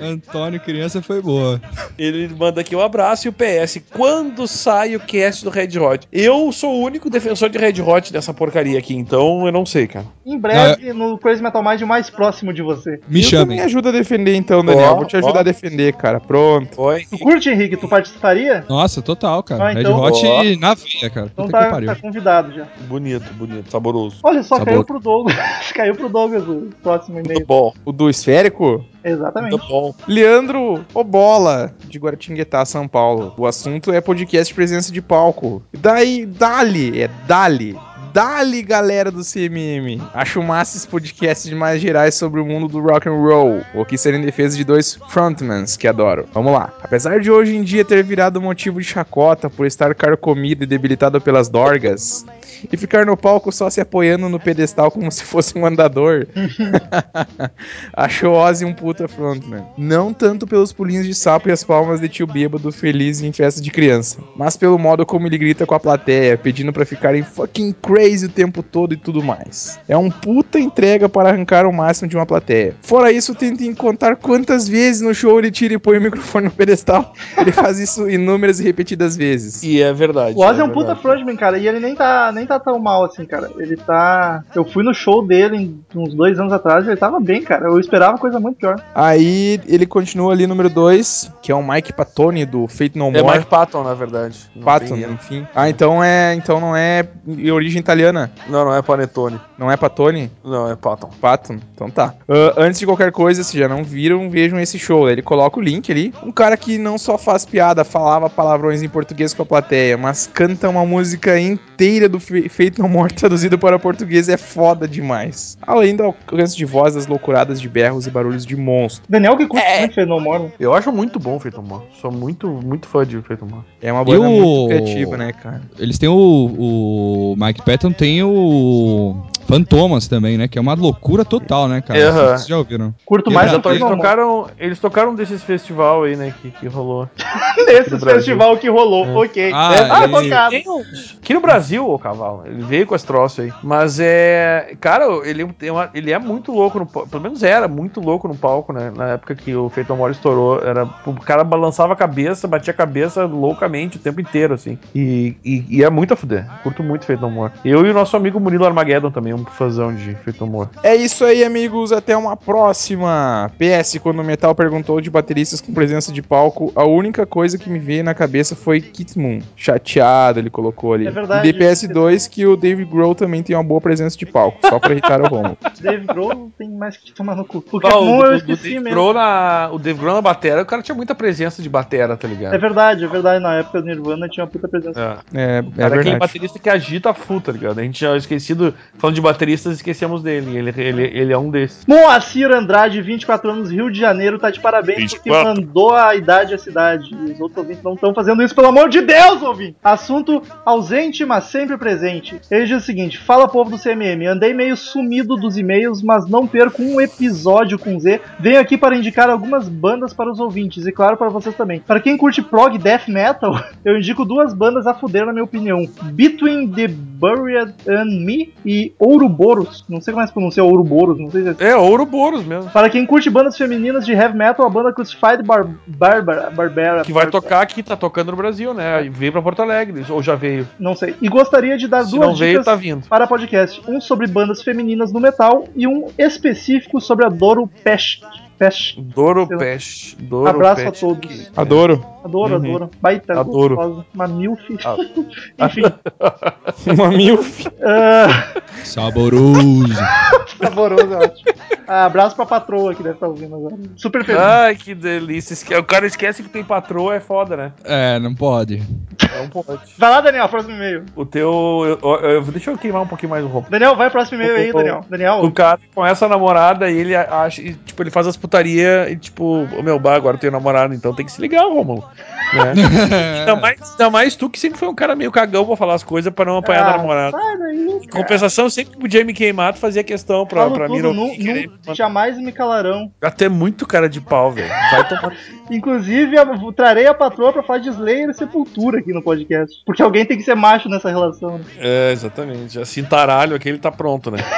[SPEAKER 9] Antônio criança foi boa.
[SPEAKER 7] Ele manda aqui um abraço e o PS. Quando sai o cast do Red Hot? Eu sou o único defensor de Red Hot dessa porcaria aqui, então eu não sei, cara.
[SPEAKER 6] Em breve, no Crazy Metal Mind, mais próximo de você.
[SPEAKER 9] Me
[SPEAKER 8] Eu
[SPEAKER 9] chamem.
[SPEAKER 8] Me ajuda a defender então, Daniel.
[SPEAKER 7] Ó,
[SPEAKER 8] Vou te ajudar
[SPEAKER 7] ó.
[SPEAKER 8] a defender, cara. Pronto.
[SPEAKER 7] Oi.
[SPEAKER 6] Tu curte, Henrique? Tu participaria?
[SPEAKER 9] Nossa, total, cara.
[SPEAKER 6] Ah, então-
[SPEAKER 9] Red Hot
[SPEAKER 7] Ó.
[SPEAKER 9] na veia, cara.
[SPEAKER 6] Então
[SPEAKER 9] Puta
[SPEAKER 6] tá, tá convidado já.
[SPEAKER 7] Bonito, bonito, saboroso.
[SPEAKER 6] Olha só,
[SPEAKER 9] Tá
[SPEAKER 6] caiu pro Douglas. caiu pro Douglas o próximo
[SPEAKER 7] Muito
[SPEAKER 6] e-mail.
[SPEAKER 7] bom,
[SPEAKER 8] O do esférico?
[SPEAKER 6] Exatamente.
[SPEAKER 7] muito bom.
[SPEAKER 8] Leandro Obola, de Guaratinguetá, São Paulo. O assunto é podcast presença de palco. Daí, dali, é dali. Dali, galera do CMM. Acho massa esse podcast de mais gerais sobre o mundo do rock and roll, o que ser em defesa de dois frontmans que adoro. Vamos lá. Apesar de hoje em dia ter virado motivo de chacota por estar carcomido e debilitado pelas dorgas, e ficar no palco só se apoiando no pedestal como se fosse um andador, Acho o Ozzy um puta frontman. Não tanto pelos pulinhos de sapo e as palmas de tio bêbado feliz em festa de criança, mas pelo modo como ele grita com a plateia, pedindo pra ficarem fucking crazy crazy o tempo todo e tudo mais. É um puta entrega para arrancar o máximo de uma plateia. Fora isso, tentem contar quantas vezes no show ele tira e põe o microfone no pedestal. Ele faz isso inúmeras e repetidas vezes.
[SPEAKER 7] E é verdade.
[SPEAKER 6] O Ozzy é um puta
[SPEAKER 7] verdade.
[SPEAKER 6] frontman, cara, e ele nem tá, nem tá tão mal assim, cara. Ele tá. Eu fui no show dele em- uns dois anos atrás e ele tava bem, cara. Eu esperava coisa muito pior.
[SPEAKER 8] Aí ele continua ali número 2, que é o Mike Patoni do Fate No
[SPEAKER 7] É
[SPEAKER 8] More.
[SPEAKER 7] Mike Patton, na verdade. Não
[SPEAKER 8] Patton, enfim. Ah, então é, então não é de origem italiana.
[SPEAKER 7] Não, não é Panetone.
[SPEAKER 8] Não é Patoni?
[SPEAKER 7] Não, é Patton.
[SPEAKER 8] Patton. Então tá. Ah, antes de qualquer coisa, se já não viram, vejam esse show. Ele coloca o link ali. Um cara que não só faz piada, falava palavrões em português com a plateia, mas canta uma música inteira do Fe- Fate No More traduzido para português é foda demais. Além do alcance de voz das loucuradas de berros e barulhos de monstro.
[SPEAKER 6] Daniel que curte muito Fade No More.
[SPEAKER 7] Eu acho muito bom o Feito Humor. Sou muito, muito fã de Feito Humor.
[SPEAKER 8] É uma banda
[SPEAKER 9] o-
[SPEAKER 8] muito criativa, né, cara?
[SPEAKER 9] Eles têm o, o Mike Patton tem o Fantomas também, né? Que é uma loucura total, né, cara?
[SPEAKER 7] Aham.
[SPEAKER 9] Vocês já ouviram?
[SPEAKER 6] Curto
[SPEAKER 9] E
[SPEAKER 6] mais
[SPEAKER 9] eles
[SPEAKER 7] Eles tocaram, eles tocaram desses festival aí, né, que, que rolou.
[SPEAKER 6] Nesse
[SPEAKER 7] no Brasil.
[SPEAKER 6] festival que rolou, ok.
[SPEAKER 9] Ah,
[SPEAKER 6] é, ah, tocado.
[SPEAKER 7] Aqui no Brasil, o cavalo, ele veio com esse troço aí. Mas é. Cara, ele, tem uma- ele é muito louco no palco. Pelo menos era muito louco no palco, né? Na época que o Feito Amor estourou. Era, o cara balançava a cabeça, batia a cabeça loucamente o tempo inteiro, assim. E, e, e é muito a fuder. Curto muito Feito Amor. Eu e o nosso amigo Murilo Armageddon também, um fãzão de Feito Amor.
[SPEAKER 8] É isso aí, amigos. Até uma próxima. PS, quando o Metal perguntou de bateristas com presença de palco, a única coisa que me veio na cabeça foi Kit Moon. Chateado, ele colocou ali.
[SPEAKER 6] É verdade.
[SPEAKER 8] E DPS2 que o Dave Grohl também tem uma boa presença de palco, só pra irritar o Romulo.
[SPEAKER 6] Dave Grohl tem mais que tomar no cu. Porque
[SPEAKER 7] o,
[SPEAKER 6] Moon eu
[SPEAKER 7] o- o
[SPEAKER 6] esqueci
[SPEAKER 7] Dave
[SPEAKER 6] mesmo.
[SPEAKER 7] Grohl na, o Dave Grohl na batera, o cara tinha muita presença de batera, tá ligado?
[SPEAKER 6] É verdade, é verdade. Na época do Nirvana tinha uma puta presença.
[SPEAKER 7] É.
[SPEAKER 8] É, é
[SPEAKER 7] cara, aquele baterista que agita full, tá ligado? A gente já esquecido, falando de bateristas, esquecemos dele. Ele, ele, ele é um desses.
[SPEAKER 6] Moacir Andrade, 24 anos, Rio de Janeiro, tá de parabéns porque
[SPEAKER 7] 24.
[SPEAKER 6] mandou a idade à cidade. E os outros ouvintes não estão fazendo isso, pelo amor de Deus, ouvinte! Assunto ausente, mas sempre presente. Ele diz o seguinte: Fala povo do CMM, andei meio sumido dos e-mails, mas não perco um episódio com Z. Venho aqui para indicar algumas bandas para os ouvintes e, claro, para vocês também. Para quem curte prog death metal, eu indico duas bandas a fuder, na minha opinião: Between the Buried and Me e Ouroboros. Não sei como é que se pronuncia Ouroboros, não sei se é
[SPEAKER 7] É, Ouroboros mesmo.
[SPEAKER 6] para quem curte bandas femininas de heavy metal, a banda Crucified Bar Barbara, Barbara
[SPEAKER 7] Que vai
[SPEAKER 6] Bar-
[SPEAKER 7] tocar aqui, tá tocando no Brasil, né? E veio pra Porto Alegre, ou já veio.
[SPEAKER 6] Não sei. E gostaria de dar
[SPEAKER 7] Se
[SPEAKER 6] duas
[SPEAKER 7] não veio,
[SPEAKER 6] dicas
[SPEAKER 7] tá vindo.
[SPEAKER 6] para podcast. Um sobre bandas femininas no metal e um específico sobre a Doro Pesch. Pesch.
[SPEAKER 7] Doro. Pesh. Doro
[SPEAKER 6] Abraço a
[SPEAKER 7] Pesh.
[SPEAKER 6] todos.
[SPEAKER 8] Adoro.
[SPEAKER 6] Adoro,
[SPEAKER 7] Uhum.
[SPEAKER 6] adoro. Baita
[SPEAKER 7] Adoro.
[SPEAKER 6] gostosa. Uma milf.
[SPEAKER 7] Ah.
[SPEAKER 6] Enfim.
[SPEAKER 8] Uma milf.
[SPEAKER 6] ah,
[SPEAKER 9] Saboroso.
[SPEAKER 6] saboroso, eu acho. Ah, abraço pra patroa que deve estar ouvindo agora. Super feliz.
[SPEAKER 7] Ai, que delícia. O cara esquece que tem patroa, é foda, né?
[SPEAKER 9] é, não pode.
[SPEAKER 7] Não pode.
[SPEAKER 6] Vai lá, Daniel, próximo e-mail.
[SPEAKER 7] O teu. eu- eu- eu- deixa eu queimar um pouquinho mais o roupa.
[SPEAKER 6] Daniel, vai próximo e-mail aí,
[SPEAKER 7] O-
[SPEAKER 6] Daniel. Daniel,
[SPEAKER 7] O cara começa a namorada e ele acha. e, tipo, ele faz as putaria e, tipo, o meu bar, agora eu tenho namorado, então tem que se ligar, Romulo. Né? ainda, mais, ainda mais tu que sempre foi um cara meio cagão pra falar as coisas pra não apanhar
[SPEAKER 6] Ah,
[SPEAKER 7] namorada.
[SPEAKER 6] sai daí,
[SPEAKER 7] Em compensação, sempre que podia me queimar, tu fazia questão pra,
[SPEAKER 6] Falo
[SPEAKER 7] pra mim. não querer-
[SPEAKER 6] jamais me calarão.
[SPEAKER 7] Até muito cara de pau, velho. Tomar.
[SPEAKER 6] Inclusive, eu trarei a patroa pra falar de Slayer e Sepultura aqui no podcast. Porque alguém tem que ser macho nessa relação. né?
[SPEAKER 7] É, exatamente. Assim, taralho, aquele tá pronto, né?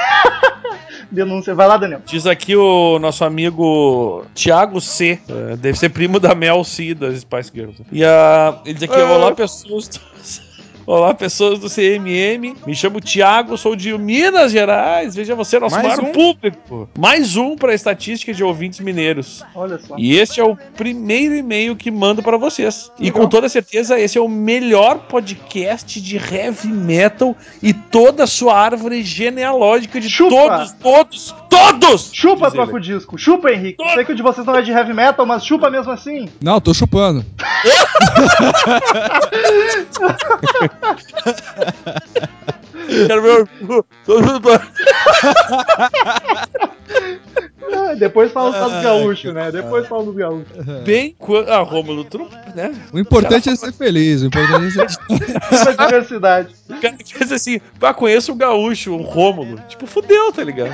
[SPEAKER 6] Denúncia. Vai lá, Daniel.
[SPEAKER 7] Diz aqui o nosso amigo Thiago C. é, deve ser primo da Mel C das Spice Girls. E a, ele diz aqui:
[SPEAKER 8] Ah.
[SPEAKER 7] Olá, pessoas. Olá, pessoas do CMM. Me chamo Thiago, sou de Minas Gerais. Veja você, nosso
[SPEAKER 8] Mais
[SPEAKER 7] maior
[SPEAKER 8] um?
[SPEAKER 7] público. Mais um para a estatística de ouvintes mineiros.
[SPEAKER 6] Olha só.
[SPEAKER 7] E este é o primeiro e-mail que mando para vocês. E
[SPEAKER 6] Legal.
[SPEAKER 7] com toda certeza, esse é o melhor podcast de heavy metal e toda a sua árvore genealógica de
[SPEAKER 6] Chupa!
[SPEAKER 7] todos, todos, todos!
[SPEAKER 6] Chupa, troca o disco. Chupa, Henrique. Sei que o de vocês não é de heavy metal, mas chupa mesmo assim.
[SPEAKER 9] Não, tô chupando.
[SPEAKER 7] Quero ver o- todo mundo-
[SPEAKER 6] Ah, Depois fala só dos gaúchos, né? Depois fala dos gaúchos.
[SPEAKER 7] Bem quando. Ah, Rômulo, tu. Né?
[SPEAKER 9] O importante é ser feliz, o importante é ser...
[SPEAKER 6] Essa diversidade.
[SPEAKER 7] O cara fez assim, ah, conheço um gaúcho, um Rômulo. Tipo, fudeu, tá ligado?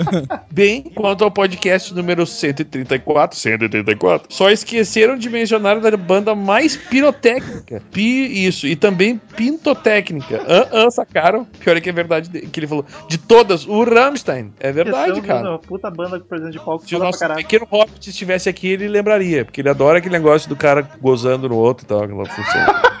[SPEAKER 7] Bem, quanto ao podcast número 134, 134, só esqueceram de mencionar da banda mais pirotécnica. Pi, isso, e também pintotécnica. Ah, ah, sacaram? Pior é que é verdade de- que ele falou. De todas, o Rammstein. É verdade,
[SPEAKER 6] Questão,
[SPEAKER 7] cara.
[SPEAKER 6] viu, Puta banda com presença de palco
[SPEAKER 7] Se o nosso
[SPEAKER 6] caralho.
[SPEAKER 7] pequeno Hobbit estivesse aqui, ele lembraria, porque ele adora aquele negócio do cara gozando no outro e tal, aquela função.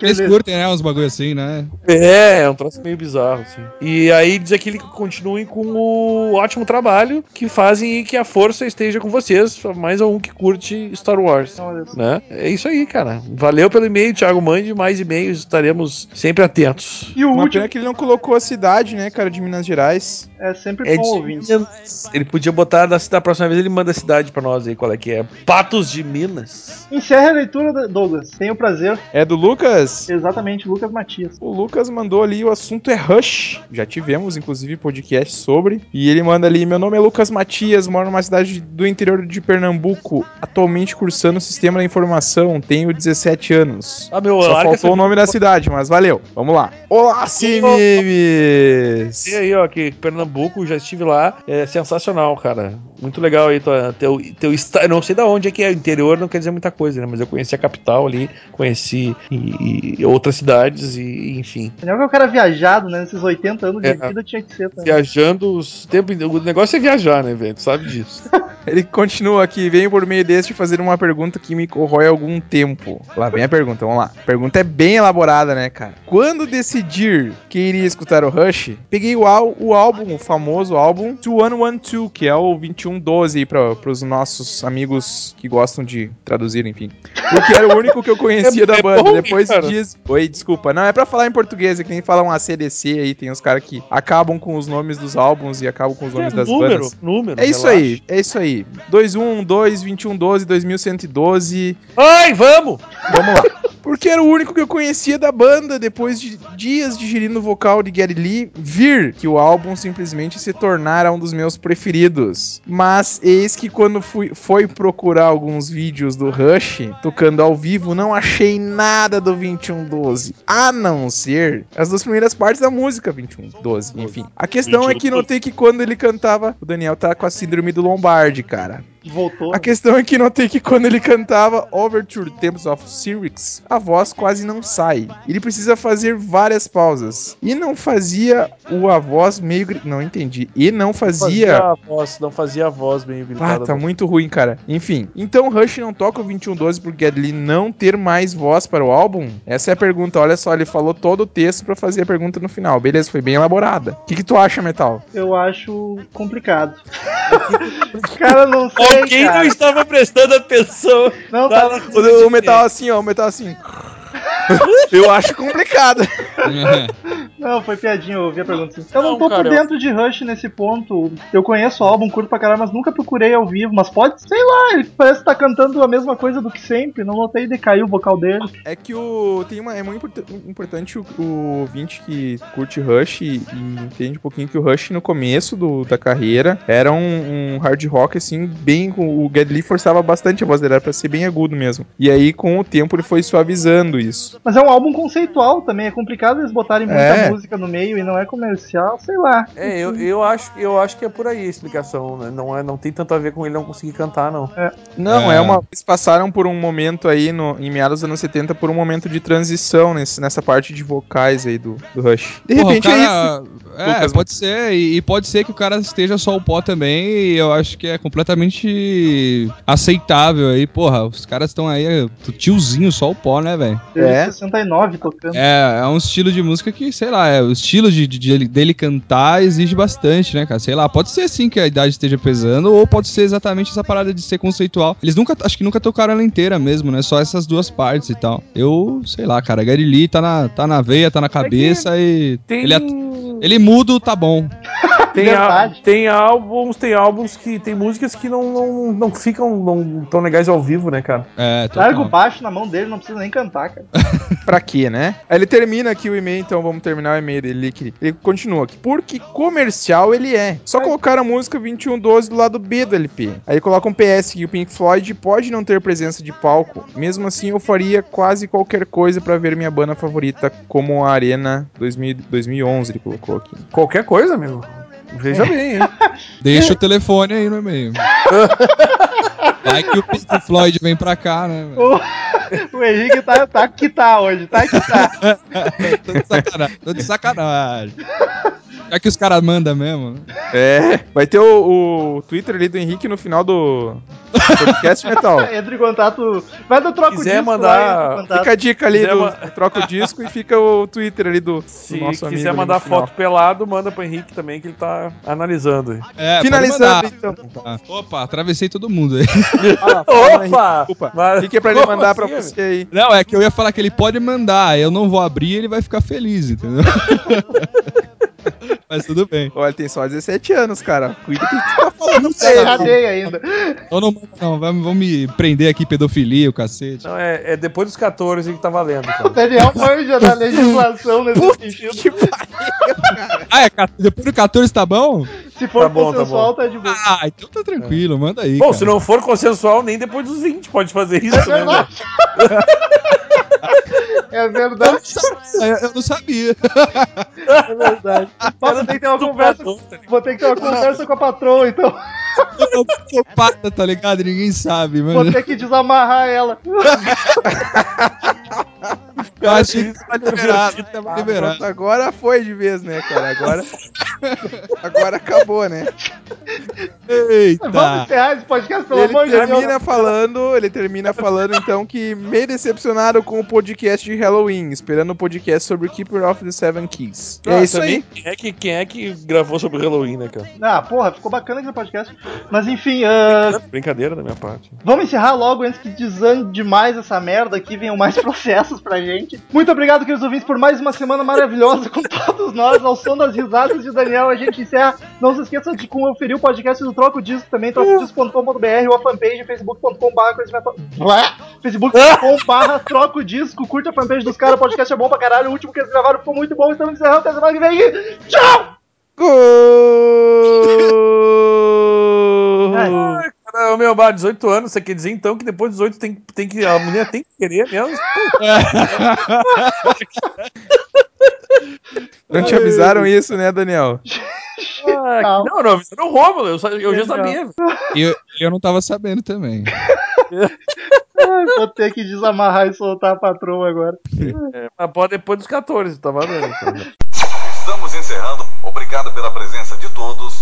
[SPEAKER 9] Eles curtem, né? Uns bagulho assim, né?
[SPEAKER 7] É, é um troço meio bizarro, assim. E aí diz aqui que continuem com o ótimo trabalho que fazem e que a força esteja com vocês, mais um que curte Star Wars. Né? É isso aí, cara. Valeu pelo e-mail, Thiago. Mande mais e-mails, estaremos sempre atentos.
[SPEAKER 6] E o último
[SPEAKER 8] pena que ele não colocou a cidade, né, cara, de Minas Gerais.
[SPEAKER 6] É sempre
[SPEAKER 7] É
[SPEAKER 6] bom.
[SPEAKER 7] Minas. Ele podia botar da, da próxima vez, ele manda a cidade pra nós aí, qual é que é. Patos de Minas.
[SPEAKER 6] Encerra a leitura, Douglas. Tenho o prazer.
[SPEAKER 8] É do Lucas?
[SPEAKER 6] Exatamente, Lucas Matias.
[SPEAKER 8] O Lucas mandou ali, o assunto é Rush. Já tivemos, inclusive, podcast sobre. E ele manda ali: Meu nome é Lucas Matias, moro numa cidade do interior de Pernambuco, atualmente cursando Sistema da Informação, tenho 17 anos.
[SPEAKER 7] Ah, meu,
[SPEAKER 8] Só faltou o nome da cidade, mas valeu. Vamos lá. Olá, CMMs!
[SPEAKER 7] E aí, ó, que Pernambuco, já estive lá, é sensacional, cara. Muito legal aí, tua, teu, teu estado. Não sei da onde é que é, interior não quer dizer muita coisa, né? Mas eu conheci a capital ali, conheci e, e outras cidades e, enfim.
[SPEAKER 6] Que é o cara viajado, né? Nesses 80 anos de
[SPEAKER 7] É.
[SPEAKER 6] vida tinha que ser também.
[SPEAKER 7] Viajando os tempo, o negócio é viajar, né, velho? Tu sabe disso.
[SPEAKER 8] Ele continua aqui, venho por meio deste fazer uma pergunta que me corrói há algum tempo. Lá vem a pergunta, vamos lá. A pergunta é bem elaborada, né, cara? Quando decidir que iria escutar o Rush, peguei o, o álbum, famoso álbum 2112, que é o 2112 aí pra, pros nossos amigos que gostam de traduzir, enfim. Porque era o único que eu conhecia
[SPEAKER 7] É-
[SPEAKER 8] da
[SPEAKER 7] é
[SPEAKER 8] banda.
[SPEAKER 7] bom,
[SPEAKER 8] Depois
[SPEAKER 7] cara.
[SPEAKER 8] dias. Oi, desculpa. Não, é pra falar em português, é que nem falam ACDC aí, tem os caras que acabam com os nomes dos álbuns e acabam com os nomes das
[SPEAKER 7] É número,
[SPEAKER 8] bandas.
[SPEAKER 7] número.
[SPEAKER 8] É isso
[SPEAKER 7] relaxa.
[SPEAKER 8] aí, é isso aí. 2112, 2112, 2112.
[SPEAKER 7] Ai, vamos!
[SPEAKER 8] Vamos lá. Porque era o único que eu conhecia da banda depois de dias digerindo o vocal de Gary Lee vir que o álbum simplesmente se tornara um dos meus preferidos. Mas eis que quando fui foi procurar alguns vídeos do Rush tocando ao vivo, não achei nada do 2112, a não ser as duas primeiras partes da música 2112, enfim. A questão é que notei que quando ele cantava, o Daniel tá com a síndrome do Lombardi, cara.
[SPEAKER 6] Voltou.
[SPEAKER 8] A questão é que notei que quando ele cantava Overture Temples of Syrinx, a voz quase não sai. Ele precisa fazer várias pausas. E não fazia o a voz meio. gri- Não entendi. E não fazia.
[SPEAKER 7] a voz, não fazia a voz bem
[SPEAKER 8] Ah,
[SPEAKER 7] gritada.
[SPEAKER 8] tá muito ruim, cara. Enfim. Então Rush não toca o 2112 por Gedley não ter mais voz para o álbum? Essa é a pergunta. Olha só, ele falou todo o texto pra fazer a pergunta no final. Beleza, foi bem elaborada. O que, que tu acha, Metal?
[SPEAKER 6] Eu acho complicado. cara, não sei,
[SPEAKER 7] Alguém
[SPEAKER 6] cara.
[SPEAKER 7] não estava prestando atenção.
[SPEAKER 6] Não,
[SPEAKER 7] Tá.
[SPEAKER 8] O, o Metal assim, ó. O Metal assim. Eu acho complicado.
[SPEAKER 6] Não, foi piadinha, eu ouvi a pergunta. Eu não,
[SPEAKER 7] Não,
[SPEAKER 6] tô
[SPEAKER 7] cara,
[SPEAKER 6] por
[SPEAKER 7] eu-
[SPEAKER 6] dentro de Rush nesse ponto. Eu conheço o álbum, curto pra caralho, mas nunca procurei ao vivo. Mas pode, sei lá, ele parece que tá cantando a mesma coisa do que sempre. Não notei decair o vocal dele.
[SPEAKER 8] É que o. Tem uma. É muito importa- importante o, o ouvinte que curte Rush e, e entende um pouquinho que o Rush no começo do, da carreira era um, um hard rock, assim, bem. com- O Geddy Lee forçava bastante a voz dele, era pra ser bem agudo mesmo. E aí, com o tempo, ele foi suavizando isso.
[SPEAKER 6] Mas é um álbum conceitual também. É complicado eles botarem muita
[SPEAKER 8] É.
[SPEAKER 6] música no meio e não é comercial, sei lá.
[SPEAKER 7] É, eu, eu, acho, eu acho que é por aí a explicação. Né? Não, é, não tem tanto a ver com ele não conseguir cantar, não.
[SPEAKER 8] Não, é,
[SPEAKER 9] É.
[SPEAKER 8] uma. Eles passaram por um momento aí, no, em meados dos anos 70, por um momento de transição nesse, nessa parte de vocais aí do, do Rush. De
[SPEAKER 9] Porra,
[SPEAKER 8] repente
[SPEAKER 9] o
[SPEAKER 8] é isso.
[SPEAKER 9] cara, é,
[SPEAKER 8] Lucas,
[SPEAKER 9] pode ser, e, e pode ser que o cara esteja só o pó também, e eu acho que é completamente aceitável aí, porra, os caras estão aí, é, tiozinho só o pó, né, velho?
[SPEAKER 8] É.
[SPEAKER 6] 69 tocando.
[SPEAKER 9] É, é um estilo de música que, sei lá, é, o estilo de, de- de- dele cantar exige bastante, né, cara? Sei lá, pode ser sim que a idade esteja pesando, ou pode ser exatamente essa parada de ser conceitual. Eles nunca, acho que nunca tocaram ela inteira mesmo, né? Só essas duas partes e tal. Eu, sei lá, cara, Gary Lee tá na, tá na veia, tá na cabeça e.
[SPEAKER 7] Tem.
[SPEAKER 9] Ele, ele mudo, tá bom.
[SPEAKER 7] Tem, a-
[SPEAKER 6] Verdade.
[SPEAKER 7] tem álbuns, tem álbuns que. Tem músicas que não, não, não ficam não, tão legais ao vivo, né, cara?
[SPEAKER 9] É,
[SPEAKER 6] Larga o baixo na mão dele, não precisa nem cantar, cara.
[SPEAKER 8] Pra quê, né? Aí ele termina aqui o e-mail, então vamos terminar o e-mail dele. aqui. Ele continua aqui. Porque comercial ele é. Só colocar a música 2112 do lado B do LP. Aí coloca um PS que o Pink Floyd pode não ter presença de palco. Mesmo assim, eu faria quase qualquer coisa pra ver minha banda favorita, como a Arena 2000 2011, ele colocou aqui.
[SPEAKER 7] Qualquer coisa, amigo. Veja bem, hein?
[SPEAKER 9] Deixa o telefone aí no e-mail. Vai que o Pink Floyd vem pra cá, né?
[SPEAKER 6] O, o Henrique tá, tá que tá hoje, tá que tá.
[SPEAKER 9] tô de sacanagem. Tô de sacanagem. Já que os caras mandam mesmo. né?
[SPEAKER 8] É, vai ter o, o Twitter ali do Henrique no final do podcast Metal.
[SPEAKER 6] Entra em contato. Vai do troco
[SPEAKER 7] Quiser
[SPEAKER 6] disco
[SPEAKER 7] mandar-
[SPEAKER 6] lá.
[SPEAKER 8] Fica a dica ali
[SPEAKER 7] Quiser
[SPEAKER 8] do,
[SPEAKER 7] ma-
[SPEAKER 8] do troca o disco e fica o Twitter ali do, do
[SPEAKER 7] Se
[SPEAKER 8] nosso amigo.
[SPEAKER 7] quiser
[SPEAKER 8] ali
[SPEAKER 7] mandar
[SPEAKER 8] final.
[SPEAKER 7] foto pelado, manda pro Henrique também, que ele tá analisando. aí.
[SPEAKER 9] É,
[SPEAKER 8] Finalizando, então.
[SPEAKER 9] Tá. Opa, atravessei todo mundo aí.
[SPEAKER 8] Ah,
[SPEAKER 7] Opa!
[SPEAKER 8] Desculpa.
[SPEAKER 7] Mas-
[SPEAKER 8] O que, é pra ele mandar pra
[SPEAKER 7] assim,
[SPEAKER 8] você aí?
[SPEAKER 9] Não, é que eu ia falar que ele pode mandar, eu não vou abrir ele vai ficar feliz, entendeu? Mas tudo bem.
[SPEAKER 8] Olha, ele tem só 17 anos, cara. Cuida que você tá falando
[SPEAKER 6] Tá na cadeia ainda.
[SPEAKER 9] Não, não vamos, vamos me prender aqui, pedofilia, o cacete.
[SPEAKER 7] Não, é, é depois dos 14 que tá valendo,
[SPEAKER 6] O
[SPEAKER 7] cara.
[SPEAKER 6] Daniel manja da legislação nesse sentido.
[SPEAKER 9] Ah, é, depois do 14 tá bom?
[SPEAKER 6] Se for
[SPEAKER 7] Tá bom, tá
[SPEAKER 6] consensual, tá, de boa.
[SPEAKER 9] Ah, então tá tranquilo, manda aí.
[SPEAKER 7] Bom,
[SPEAKER 9] cara.
[SPEAKER 7] se não for consensual, nem depois dos 20 pode fazer isso,
[SPEAKER 6] É
[SPEAKER 7] né?
[SPEAKER 6] verdade. É verdade,
[SPEAKER 9] Eu, eu não sabia.
[SPEAKER 6] é verdade. Mas vou ter que ter uma conversa. Vou ter que ter uma conversa com a patroa, então.
[SPEAKER 9] Eu psicopata, tá ligado? Ninguém sabe,
[SPEAKER 6] Vou
[SPEAKER 9] mano.
[SPEAKER 6] ter que desamarrar ela.
[SPEAKER 9] Eu achei que tava liberado, tava
[SPEAKER 8] Ah,
[SPEAKER 9] liberado.
[SPEAKER 8] pronto, agora foi de vez, né, cara? Agora, agora acabou, né?
[SPEAKER 6] Vamos
[SPEAKER 9] Eita.
[SPEAKER 6] encerrar esse podcast, pelo
[SPEAKER 8] ele
[SPEAKER 6] amor de
[SPEAKER 8] termina
[SPEAKER 6] Deus.
[SPEAKER 8] falando, ele termina falando então que meio decepcionado com o podcast de Halloween, esperando o podcast sobre o Keeper of the Seven Keys.
[SPEAKER 7] Ah,
[SPEAKER 8] é isso
[SPEAKER 7] também,
[SPEAKER 8] aí.
[SPEAKER 7] Quem é, que, quem é que gravou sobre Halloween, né, cara?
[SPEAKER 6] Ah, porra, ficou bacana aquele podcast. Mas enfim, ah,
[SPEAKER 7] Brincadeira da minha parte.
[SPEAKER 6] vamos encerrar logo antes que desande demais essa merda aqui, venham mais processos pra gente. Muito obrigado, queridos ouvintes, por mais uma semana maravilhosa com todos nós, ao som das risadas de Daniel. A gente encerra. Não se esqueça de conferir o podcast do Troco Disco também, trocodisco.com.br ou a fanpage facebook.com.br facebook.com.br Troco Disco. Curte a fanpage dos caras, o podcast é bom pra caralho. O último que eles gravaram ficou muito bom. Estamos encerrando até semana que vem. Tchau!
[SPEAKER 8] Gol!
[SPEAKER 6] Ai,
[SPEAKER 7] cara, meu, bah, 18 anos, você quer dizer então que depois de 18 tem, tem que, a mulher tem que querer mesmo?
[SPEAKER 8] Não te avisaram isso, né, Daniel?
[SPEAKER 7] Ah,
[SPEAKER 6] Não.
[SPEAKER 7] não, não, avisaram o Rômulo, eu, eu já sabia.
[SPEAKER 9] E eu, eu não tava sabendo também.
[SPEAKER 6] Ai, Vou ter que desamarrar e soltar a patroa agora.
[SPEAKER 7] É, mas pode depois dos 14, tá valendo. Então.
[SPEAKER 1] Estamos encerrando. Obrigado pela presença de todos